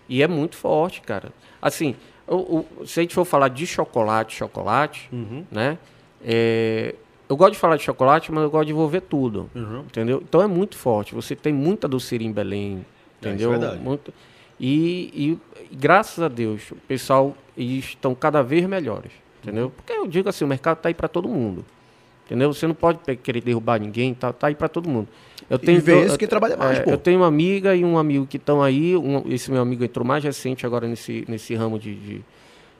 E é muito forte, cara. Assim, o, o- se a gente for falar de chocolate, chocolate, né? é, eu gosto de falar de chocolate, mas eu gosto de envolver tudo. Entendeu? Então é muito forte. Você tem muita doceria em Belém. É, Entendeu? isso é verdade. Muito- e, e, graças a Deus, o pessoal estão cada vez melhores. Entendeu? Porque eu digo assim, o mercado está aí para todo mundo. Entendeu? Você não pode querer derrubar ninguém, tá, tá aí para todo mundo. Eu do- esse que trabalha mais, é, pô. Eu tenho uma amiga e um amigo que estão aí. um- esse meu amigo entrou mais recente agora nesse, nesse ramo de, de,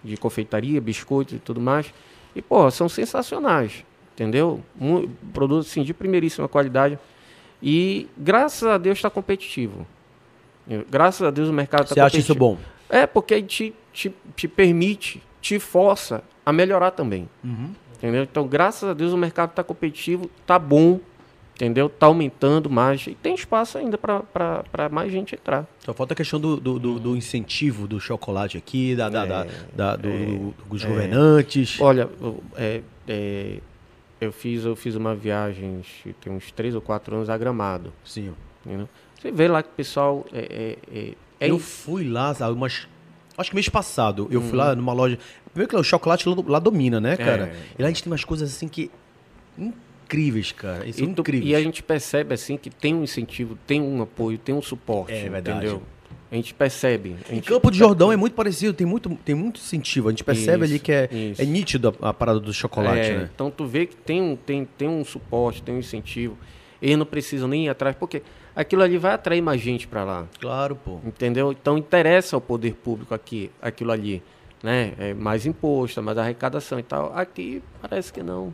de confeitaria, biscoitos e tudo mais. E, pô, são sensacionais. Entendeu? Mu- produtos assim, de primeiríssima qualidade. E graças a Deus está competitivo. Graças a Deus o mercado está Você acha isso bom? É, porque aí te, te, te permite, te força a melhorar também. Uhum. Entendeu? Então, graças a Deus, o mercado está competitivo, tá bom, entendeu? Está aumentando mais e tem espaço ainda para mais gente entrar. Só falta a questão do, do, do- do incentivo do chocolate aqui, da, da, da- da- do- dos governantes. Olha, eu- é, é, eu, fiz, eu fiz uma viagem, tem uns três ou quatro anos, a Gramado. Sim. entendeu? Você vê lá que o pessoal é, é, é, é eu fui lá, sabe, umas. Acho que mês passado, eu fui lá numa loja. Primeiro que o chocolate lá, lá domina, né, cara? É. E lá a gente tem umas coisas assim que. incríveis, cara. Isso E, é incríveis. e a gente percebe assim que tem um incentivo, tem um apoio, tem um suporte. É verdade. Entendeu? A gente percebe. A Em gente Campo de Jordão é muito parecido, tem muito, tem muito incentivo. A gente percebe Isso, ali que é, isso. é nítido a, a parada do chocolate, É, né? Então tu vê que tem um, tem, tem um suporte, tem um incentivo. Eles não precisam nem ir atrás, porque aquilo ali vai atrair mais gente para lá. Claro, pô. Entendeu? Então interessa ao poder público aqui, aquilo ali. Né? É mais imposto, mais arrecadação e tal. Aqui parece que não.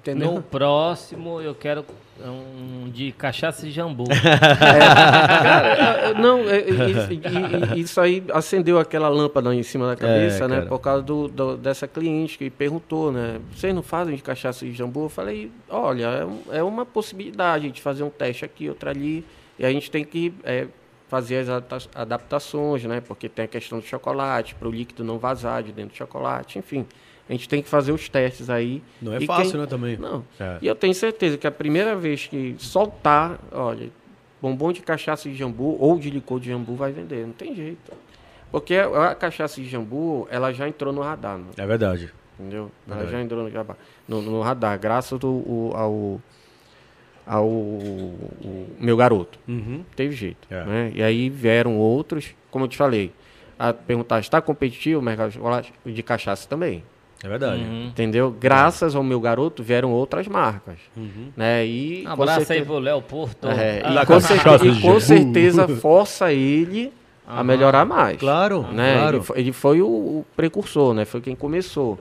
Entendeu? No próximo, eu quero um de cachaça e jambu. *laughs* Cara, é, não, é, é, isso, e- e- isso aí acendeu aquela lâmpada em cima da cabeça, né? cara. Por causa do, do- dessa cliente que perguntou, né? Vocês não fazem de cachaça de jambu? Eu falei, olha, é, é uma possibilidade de fazer um teste aqui, outro ali. E a gente tem que é, fazer as adapta- adaptações, né? Porque tem a questão do chocolate, para o líquido não vazar de dentro do chocolate, enfim. A gente tem que fazer os testes aí. Não é E fácil, quem- né, também. Não. É. E eu tenho certeza que a primeira vez que soltar, olha, bombom de cachaça de jambu ou de licor de jambu vai vender, não tem jeito. Porque a, cachaça de jambu, ela já entrou no radar, né? É verdade. entendeu? Ela já entrou no, no, no radar, graças do, o- ao, ao o meu garoto. Uhum. Teve jeito. É. Né? E aí vieram outros, como eu te falei, a perguntar, está competitivo o mercado de cachaça também? É verdade. Uhum. Entendeu? Graças ao meu garoto vieram outras marcas. Uhum. Né? E, Um com abraço aí certeza- pro Léo Porto. É, Ah, e, com certeza, e com certeza *laughs* força ele a melhorar mais. Claro, né? claro. Ele, foi, ele foi o, o precursor, né? Foi quem começou.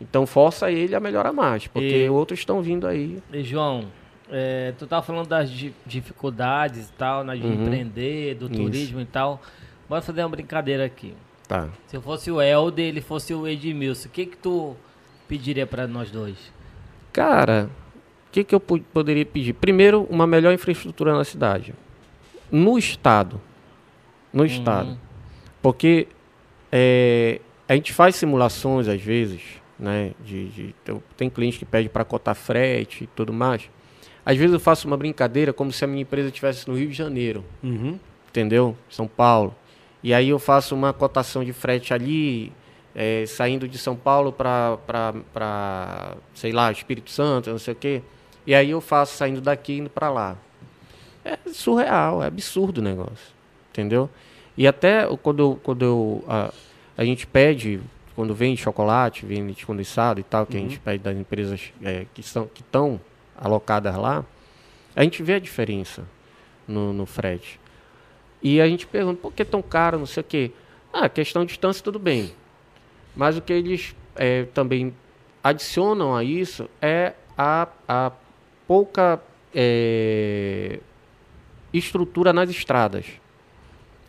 Então força ele a melhorar mais, porque E- outros estão vindo aí. E João, é, tu tava falando das di- dificuldades e tal, né, de Uhum. empreender, do Isso. turismo e tal. Bora fazer uma brincadeira aqui. Tá. Se eu fosse o Helder, ele fosse o Edmilson, o que que tu pediria pra nós dois? Cara, o que, que eu poderia pedir? Primeiro, uma melhor infraestrutura na cidade. No estado. No estado. Porque é, a gente faz simulações às vezes, né? De, de- tem- tem cliente que pede para cotar frete e tudo mais. Às vezes eu faço uma brincadeira como se a minha empresa estivesse no Rio de Janeiro, Uhum. entendeu? São Paulo. E aí eu faço uma cotação de frete ali, é, saindo de São Paulo para, sei lá, Espírito Santo, não sei o quê. E aí eu faço saindo daqui indo para lá. É surreal, é absurdo o negócio, entendeu? E até quando, eu- quando eu, a, a gente pede, quando vem chocolate, vem leite condensado e tal, que a gente pede das empresas é, que são que estão alocadas lá, a gente vê a diferença no, no frete. E a gente pergunta, por que tão caro, não sei o quê? Ah, questão de distância, tudo bem. Mas o que eles é, também adicionam a isso é a, a pouca é, estrutura nas estradas.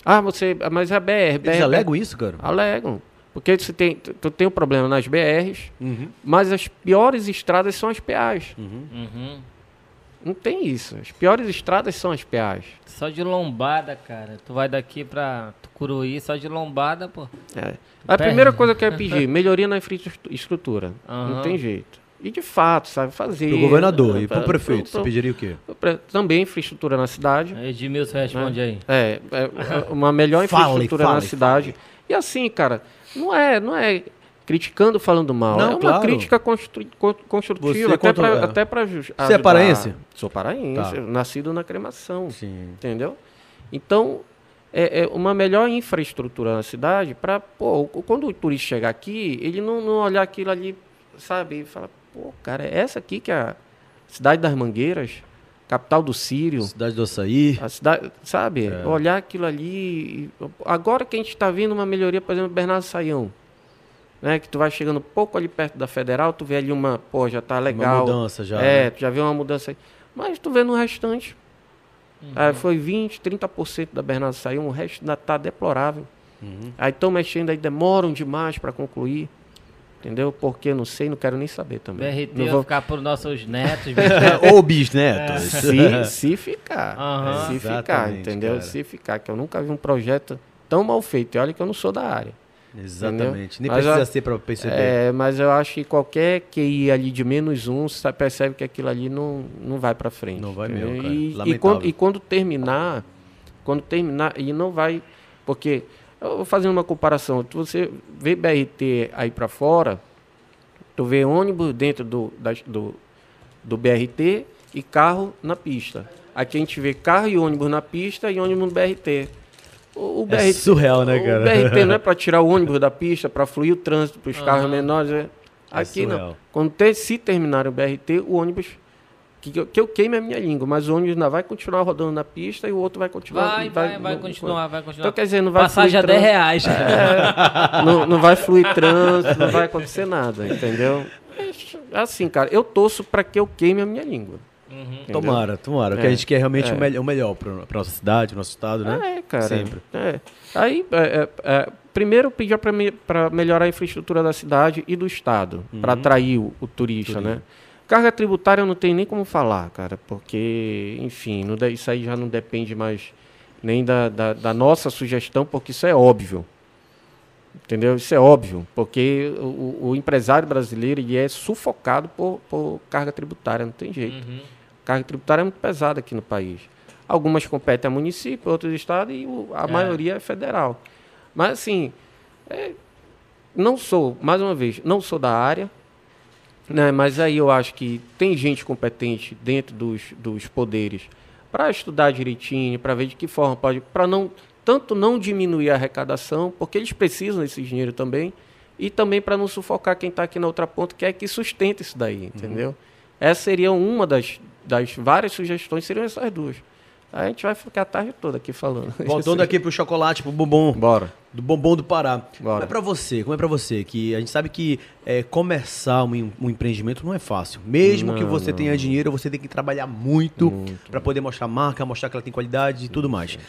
Ah, você, mas a BR, BR Eles alegam isso, cara? Alegam. Porque você tem, tu tem um problema nas BRs, Uhum. mas as piores estradas são as PAs. Uhum. Uhum. Não tem isso. As piores estradas são as PAs. Só de lombada, cara. Tu vai daqui pra Tucuruí, só de lombada, pô. É. A Perde. primeira coisa que eu quero pedir, *laughs* melhoria na infraestrutura. Não tem jeito. E de fato, sabe, fazer. Pro governador e pro prefeito, pro- você pediria o quê? pro- Também infraestrutura na cidade. Edmilson responde aí. É, é, uma melhor Fale, infraestrutura na fale, cidade. E assim, cara, não é, não é criticando falando mal. Não, é uma claro. crítica constru- con- construtiva. Você até contra- pra, é. até pra ju- Você é paraense? Sou paraense, Tá. nascido na cremação. Sim. Entendeu? Então, é, é uma melhor infraestrutura na cidade para, pô, quando o turista chegar aqui, ele não, não olhar aquilo ali, sabe, e falar, pô, cara, é essa aqui que é a cidade das Mangueiras, capital do Sírio, Cidade do Açaí. a cidade, sabe, É. olhar aquilo ali. agora que a gente está vendo uma melhoria, por exemplo, Bernardo Saião, né, que tu vai chegando pouco ali perto da Federal, tu vê ali uma, pô, já tá legal. Uma mudança já. É, né? tu já vê uma mudança aí. Mas tu vê no restante. Ah, foi 20, 30% da Bernardo saiu, o resto ainda tá deplorável. Uhum. Aí estão mexendo aí, demoram demais para concluir. Entendeu? Porque eu não sei, não quero nem saber também. BRT Não vai vou- ficar pros nossos netos. *laughs* Ou bisnetos. se, se ficar. Aham. Se ficar, entendeu? cara. Se ficar, que eu nunca vi um projeto tão mal feito. E olha que eu não sou da área. Exatamente. Nem Mas precisa a- ser pra perceber. É, mas eu acho que qualquer QI ali de menos um, você percebe que aquilo ali não, não vai para frente. Não vai entendeu? mesmo, cara. E, e, quando, e quando terminar, quando terminar, e não vai, porque eu fazendo uma comparação, tu- você vê BRT aí para fora, tu vê ônibus dentro do, das- do, do BRT e carro na pista. Aqui a gente vê carro e ônibus na pista e ônibus no BRT. O, o É surreal, né, cara? o BRT não é para *laughs* tirar o ônibus da pista, para fluir o trânsito para os carros menores. é. É Aqui não. Quando se terminar o BRT, o ônibus. Que, eu- que eu queime a minha língua, mas o ônibus ainda vai continuar rodando na pista e o outro vai continuar. Vai, vai, vai não- continuar, vai Então, continuar. quer dizer, não vai Passagem a fluir 10 reais. trânsito, não, não vai fluir trânsito, não vai acontecer nada, entendeu? Mas, Assim, cara, eu torço para que eu queime a minha língua. Uhum. Tomara, tomara. Porque É, a gente quer realmente é. o, mel- o melhor pra, pra nossa cidade, pro nosso estado, né? É, cara. Sempre. É. Aí, é, é, é, primeiro pedir para melhorar a infraestrutura da cidade e do estado, para atrair o, o turista, Turismo. né? Carga tributária não tem nem como falar, cara, porque, enfim, não isso aí já não depende mais nem da, da, da nossa sugestão, porque isso é óbvio. Entendeu? Isso é óbvio, porque o, o- o empresário brasileiro ele é sufocado por, por carga tributária, não tem jeito. Uhum. Carga tributária é muito pesada aqui no país. Algumas competem a município, outros estados e o- a É. maioria é federal. Mas assim, é, não sou, mais uma vez, não sou da área, né, mas aí eu acho que tem gente competente dentro dos, dos poderes para estudar direitinho, para ver de que forma pode, para não tanto não diminuir a arrecadação, porque eles precisam desse dinheiro também, e também para não sufocar quem está aqui na outra ponta, que é que sustenta isso daí, entendeu? Essa seria uma das, das várias sugestões, seriam essas duas. Aí a gente vai ficar a tarde toda aqui falando. *laughs* Voltando aqui pro chocolate, pro bombom. Bora. Do bombom do Pará. Bora. Como é pra você? Como é pra você? Que a gente sabe que é, começar um, um empreendimento não é fácil. Mesmo que Não, você não. tenha dinheiro, você tem que trabalhar muito, pra poder mostrar a marca, mostrar que ela tem qualidade e tudo mais.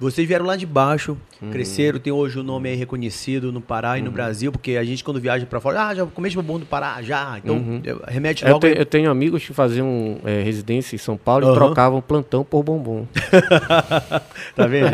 Vocês vieram lá de baixo, Uhum. cresceram, tem hoje o nome aí reconhecido no Pará e no Brasil, porque a gente quando viaja pra fora, ah, já comeste bombom do Pará, já. Então, Uhum. eu- remete Eu, logo. te- eu tenho amigos que faziam é, residência em São Paulo Aham. e trocavam plantão por bombom. *laughs* Tá vendo?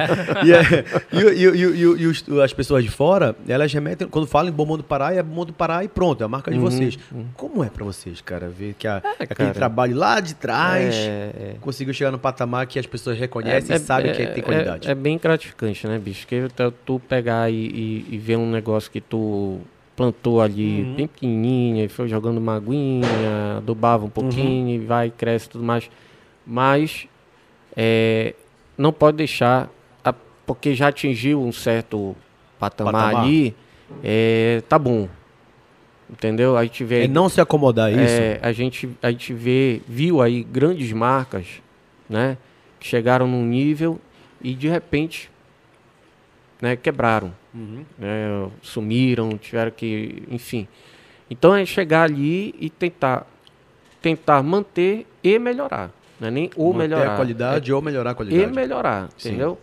e, é- e o- e o- e o- o- os- as pessoas de fora, elas remetem, quando falam em bombom do Pará, é bombom do Pará e pronto, é a marca de vocês. Como é pra vocês, cara, ver que a- aquele cara. trabalho lá de trás É, é. conseguiu chegar no patamar que as pessoas reconhecem e sabem que tem qualidade? É, bem gratificante, né, bicho? Que tu, pegar e, e- e ver um negócio que tu plantou ali Uhum. bem pequenininha e foi jogando uma aguinha, adubava um pouquinho e vai, cresce tudo mais. Mas é, não pode deixar, a- porque já atingiu um certo patamar, Patamar. ali, é, tá bom. Entendeu? A gente vê É não se acomodar, é isso? é, a gente a gente vê viu aí grandes marcas, né, que chegaram num nível e de repente, né, quebraram, Uhum. né, sumiram, tiveram que, enfim. Então é chegar ali e tentar tentar manter e melhorar, não é nem ou Manter melhorar, a qualidade ou melhorar a é, qualidade. e melhorar, Sim. entendeu?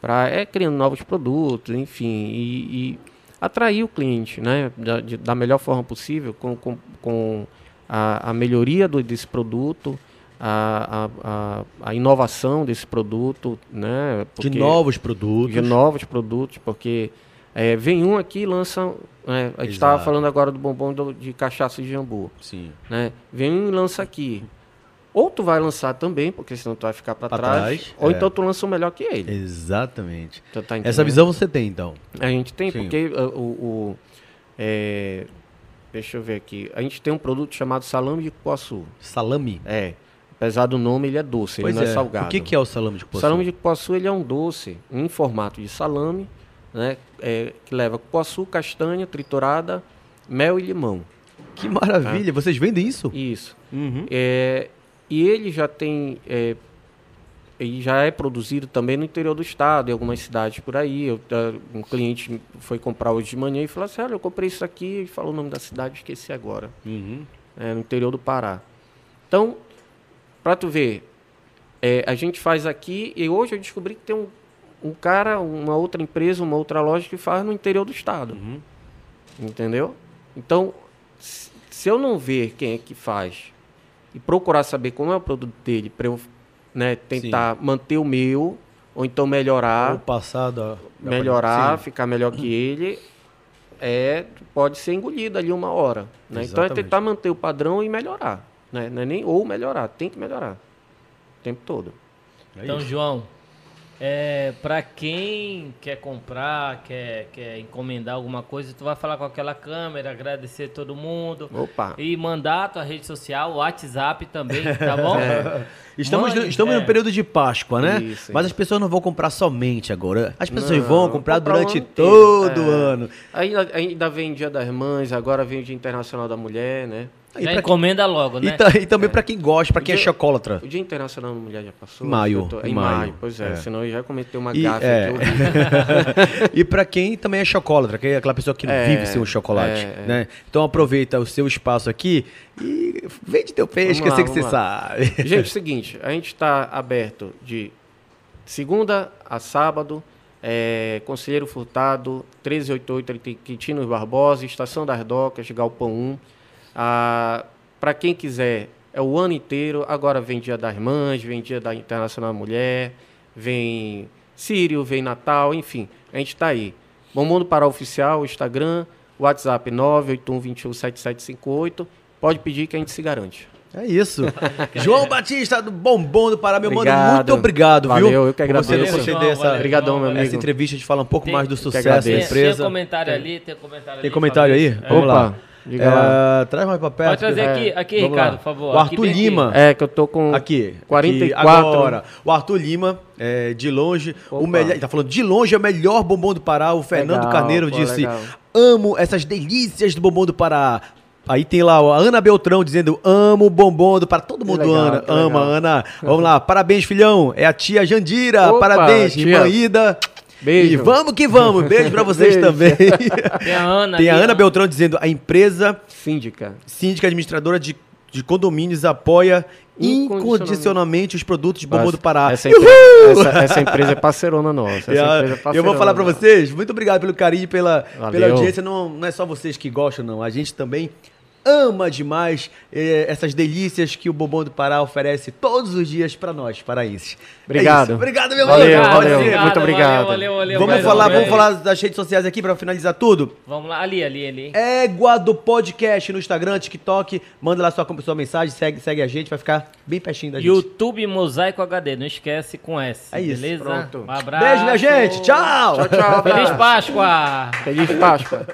Para é criando novos produtos, enfim, e, e atrair o cliente, né, da, de- da melhor forma possível, com, com, com a, a melhoria do, desse produto, a, a, a, inovação desse produto, né, de porque- novos produtos. de novos produtos, porque é, vem um aqui e lança, né, a gente estava falando agora do bombom do- de cachaça de jambu, Sim. né? Vem um e lança aqui. Ou tu vai lançar também, porque senão tu vai ficar para trás, trás, ou é. então tu lança o melhor que ele. Exatamente. Tá Essa visão você tem, então. A gente tem, Sim. porque uh, o. o- é, deixa eu ver aqui. A gente tem um produto chamado salame de cupuaçu. Salame. É. Apesar do nome, ele é doce, Pois ele não é, é. salgado. O que, que é o salame de O cupuaçu? salame de cupuaçu ele é um doce em formato de salame, né? é, que leva cupuaçu, castanha triturada, mel e limão. Que maravilha. Vocês vendem isso? Isso. Uhum. É, e ele já tem. É, ele já é produzido também no interior do estado, em algumas cidades por aí. Eu, ah, um cliente foi comprar hoje de manhã e falou assim: Olha, eu comprei isso aqui, e falou o nome da cidade, esqueci agora. Uhum. É, no interior do Pará. Então, para tu ver, é, a gente faz aqui e hoje eu descobri que tem um, um cara, uma outra empresa, uma outra loja que faz no interior do estado. Uhum. Entendeu? Então, se eu não ver quem é que faz e procurar saber como é o produto dele, para eu né, tentar manter o meu, ou então melhorar, O passado. a- melhorar, Sim. ficar melhor que ele, é, pode ser engolido ali uma hora. Né? Então é tentar manter o padrão e melhorar. Né? Não é nem ou melhorar, tem que melhorar. O tempo todo. É Então, isso. João, é, para quem quer comprar, quer, quer encomendar alguma coisa, tu vai falar com aquela câmera, agradecer todo mundo. Opa! E mandar a tua rede social, WhatsApp também, tá bom? *laughs* Estamos, Mande, estamos é. no período de Páscoa, né? Isso, Mas isso. as pessoas não vão comprar somente agora. As pessoas Não, vão comprar comprar o durante todo o É. ano. Ainda, ainda vem Dia das Mães, agora vem o Dia Internacional da Mulher, né? E, Já encomenda logo, e né? ta- e também pra quem gosta, pra quem é Dia- chocólatra. O Dia Internacional da Mulher já passou? Maio, tô- em maio. maio. Pois é, É. senão eu já cometei uma E, gafe é. *laughs* e pra quem também é chocólatra, que é aquela pessoa que não É, vive sem o chocolate, é, é. né? Então aproveita o seu espaço aqui e vende teu peixe, Vamos que eu lá, sei que você vamos sabe. *laughs* Gente, é o seguinte, a gente está aberto de segunda a sábado, é, Conselheiro Furtado, 1388 Quintino Barbosa, Estação das Docas, Galpão 1. Para quem quiser, é o ano inteiro. Agora vem Dia das Mães, vem Dia da Internacional da Mulher, vem Sírio, vem Natal, enfim, a gente está aí. Bombom do Pará Oficial, Instagram, WhatsApp 981217758. Pode pedir que a gente se garante. É isso. *laughs* João Batista do Bombom do Pará, meu mano, Obrigado. muito obrigado, viu? Valeu, eu que Você agradeço. nos conceder João, essa, valeu, Obrigadão, meu valeu. essa amigo. entrevista, a gente fala um pouco Tem- mais do sucesso da agradeço. Tem, tem empresa. comentário ali, tem comentário Tem ali, comentário aí? Lá. Opa. É, traz mais pra perto. Pode trazer que- aqui, aqui Vamos Ricardo, lá. por favor. O Arthur bem aqui. Lima. É, que eu tô com Aqui. 44. Aqui, agora. O Arthur Lima, é, de longe, o Opa. melhor. Ele tá falando, de longe é o melhor bombom do Pará. O Fernando Legal, Carneiro pô, disse: legal. Amo essas delícias do bombom do Pará. Aí tem lá a Ana Beltrão dizendo: Amo o bombom do Pará. Todo mundo legal, Ana, ama, legal. Ana. Vamos lá, parabéns, filhão. É a tia Jandira. Opa, parabéns, tia. irmã Ida. Beijo. E vamos que vamos. Beijo pra vocês Beijo. também. Tem a Ana tem a Ana. Beltrão dizendo: a empresa síndica. síndica administradora de, de condomínios apoia Incondicionalmente. os produtos de bombom do Pará. Essa empresa, essa, essa empresa é parceirona nossa. Essa E a- empresa é eu parceirona vou falar pra nossa. vocês, muito obrigado pelo carinho, pela, Valeu. pela audiência. Não, não é só vocês que gostam, não. A gente também ama demais eh, essas delícias que o Bombom do Pará oferece todos os dias pra nós, paraenses. É Obrigado. isso. Obrigado, meu Valeu. Pode valeu. ser. Muito obrigado. Valeu, valeu, Vamos valeu, falar, valeu. vamos falar das redes sociais aqui pra finalizar tudo. Vamos lá, ali, ali, ali. Égua do Podcast no Instagram, TikTok. Manda lá sua, sua mensagem, segue, segue a gente, vai ficar bem pertinho da gente. YouTube Mosaico HD, não esquece com S. É isso, beleza? pronto. Um abraço. Beijo, minha gente. Tchau. Tchau, tchau. Feliz. Páscoa! Feliz Páscoa.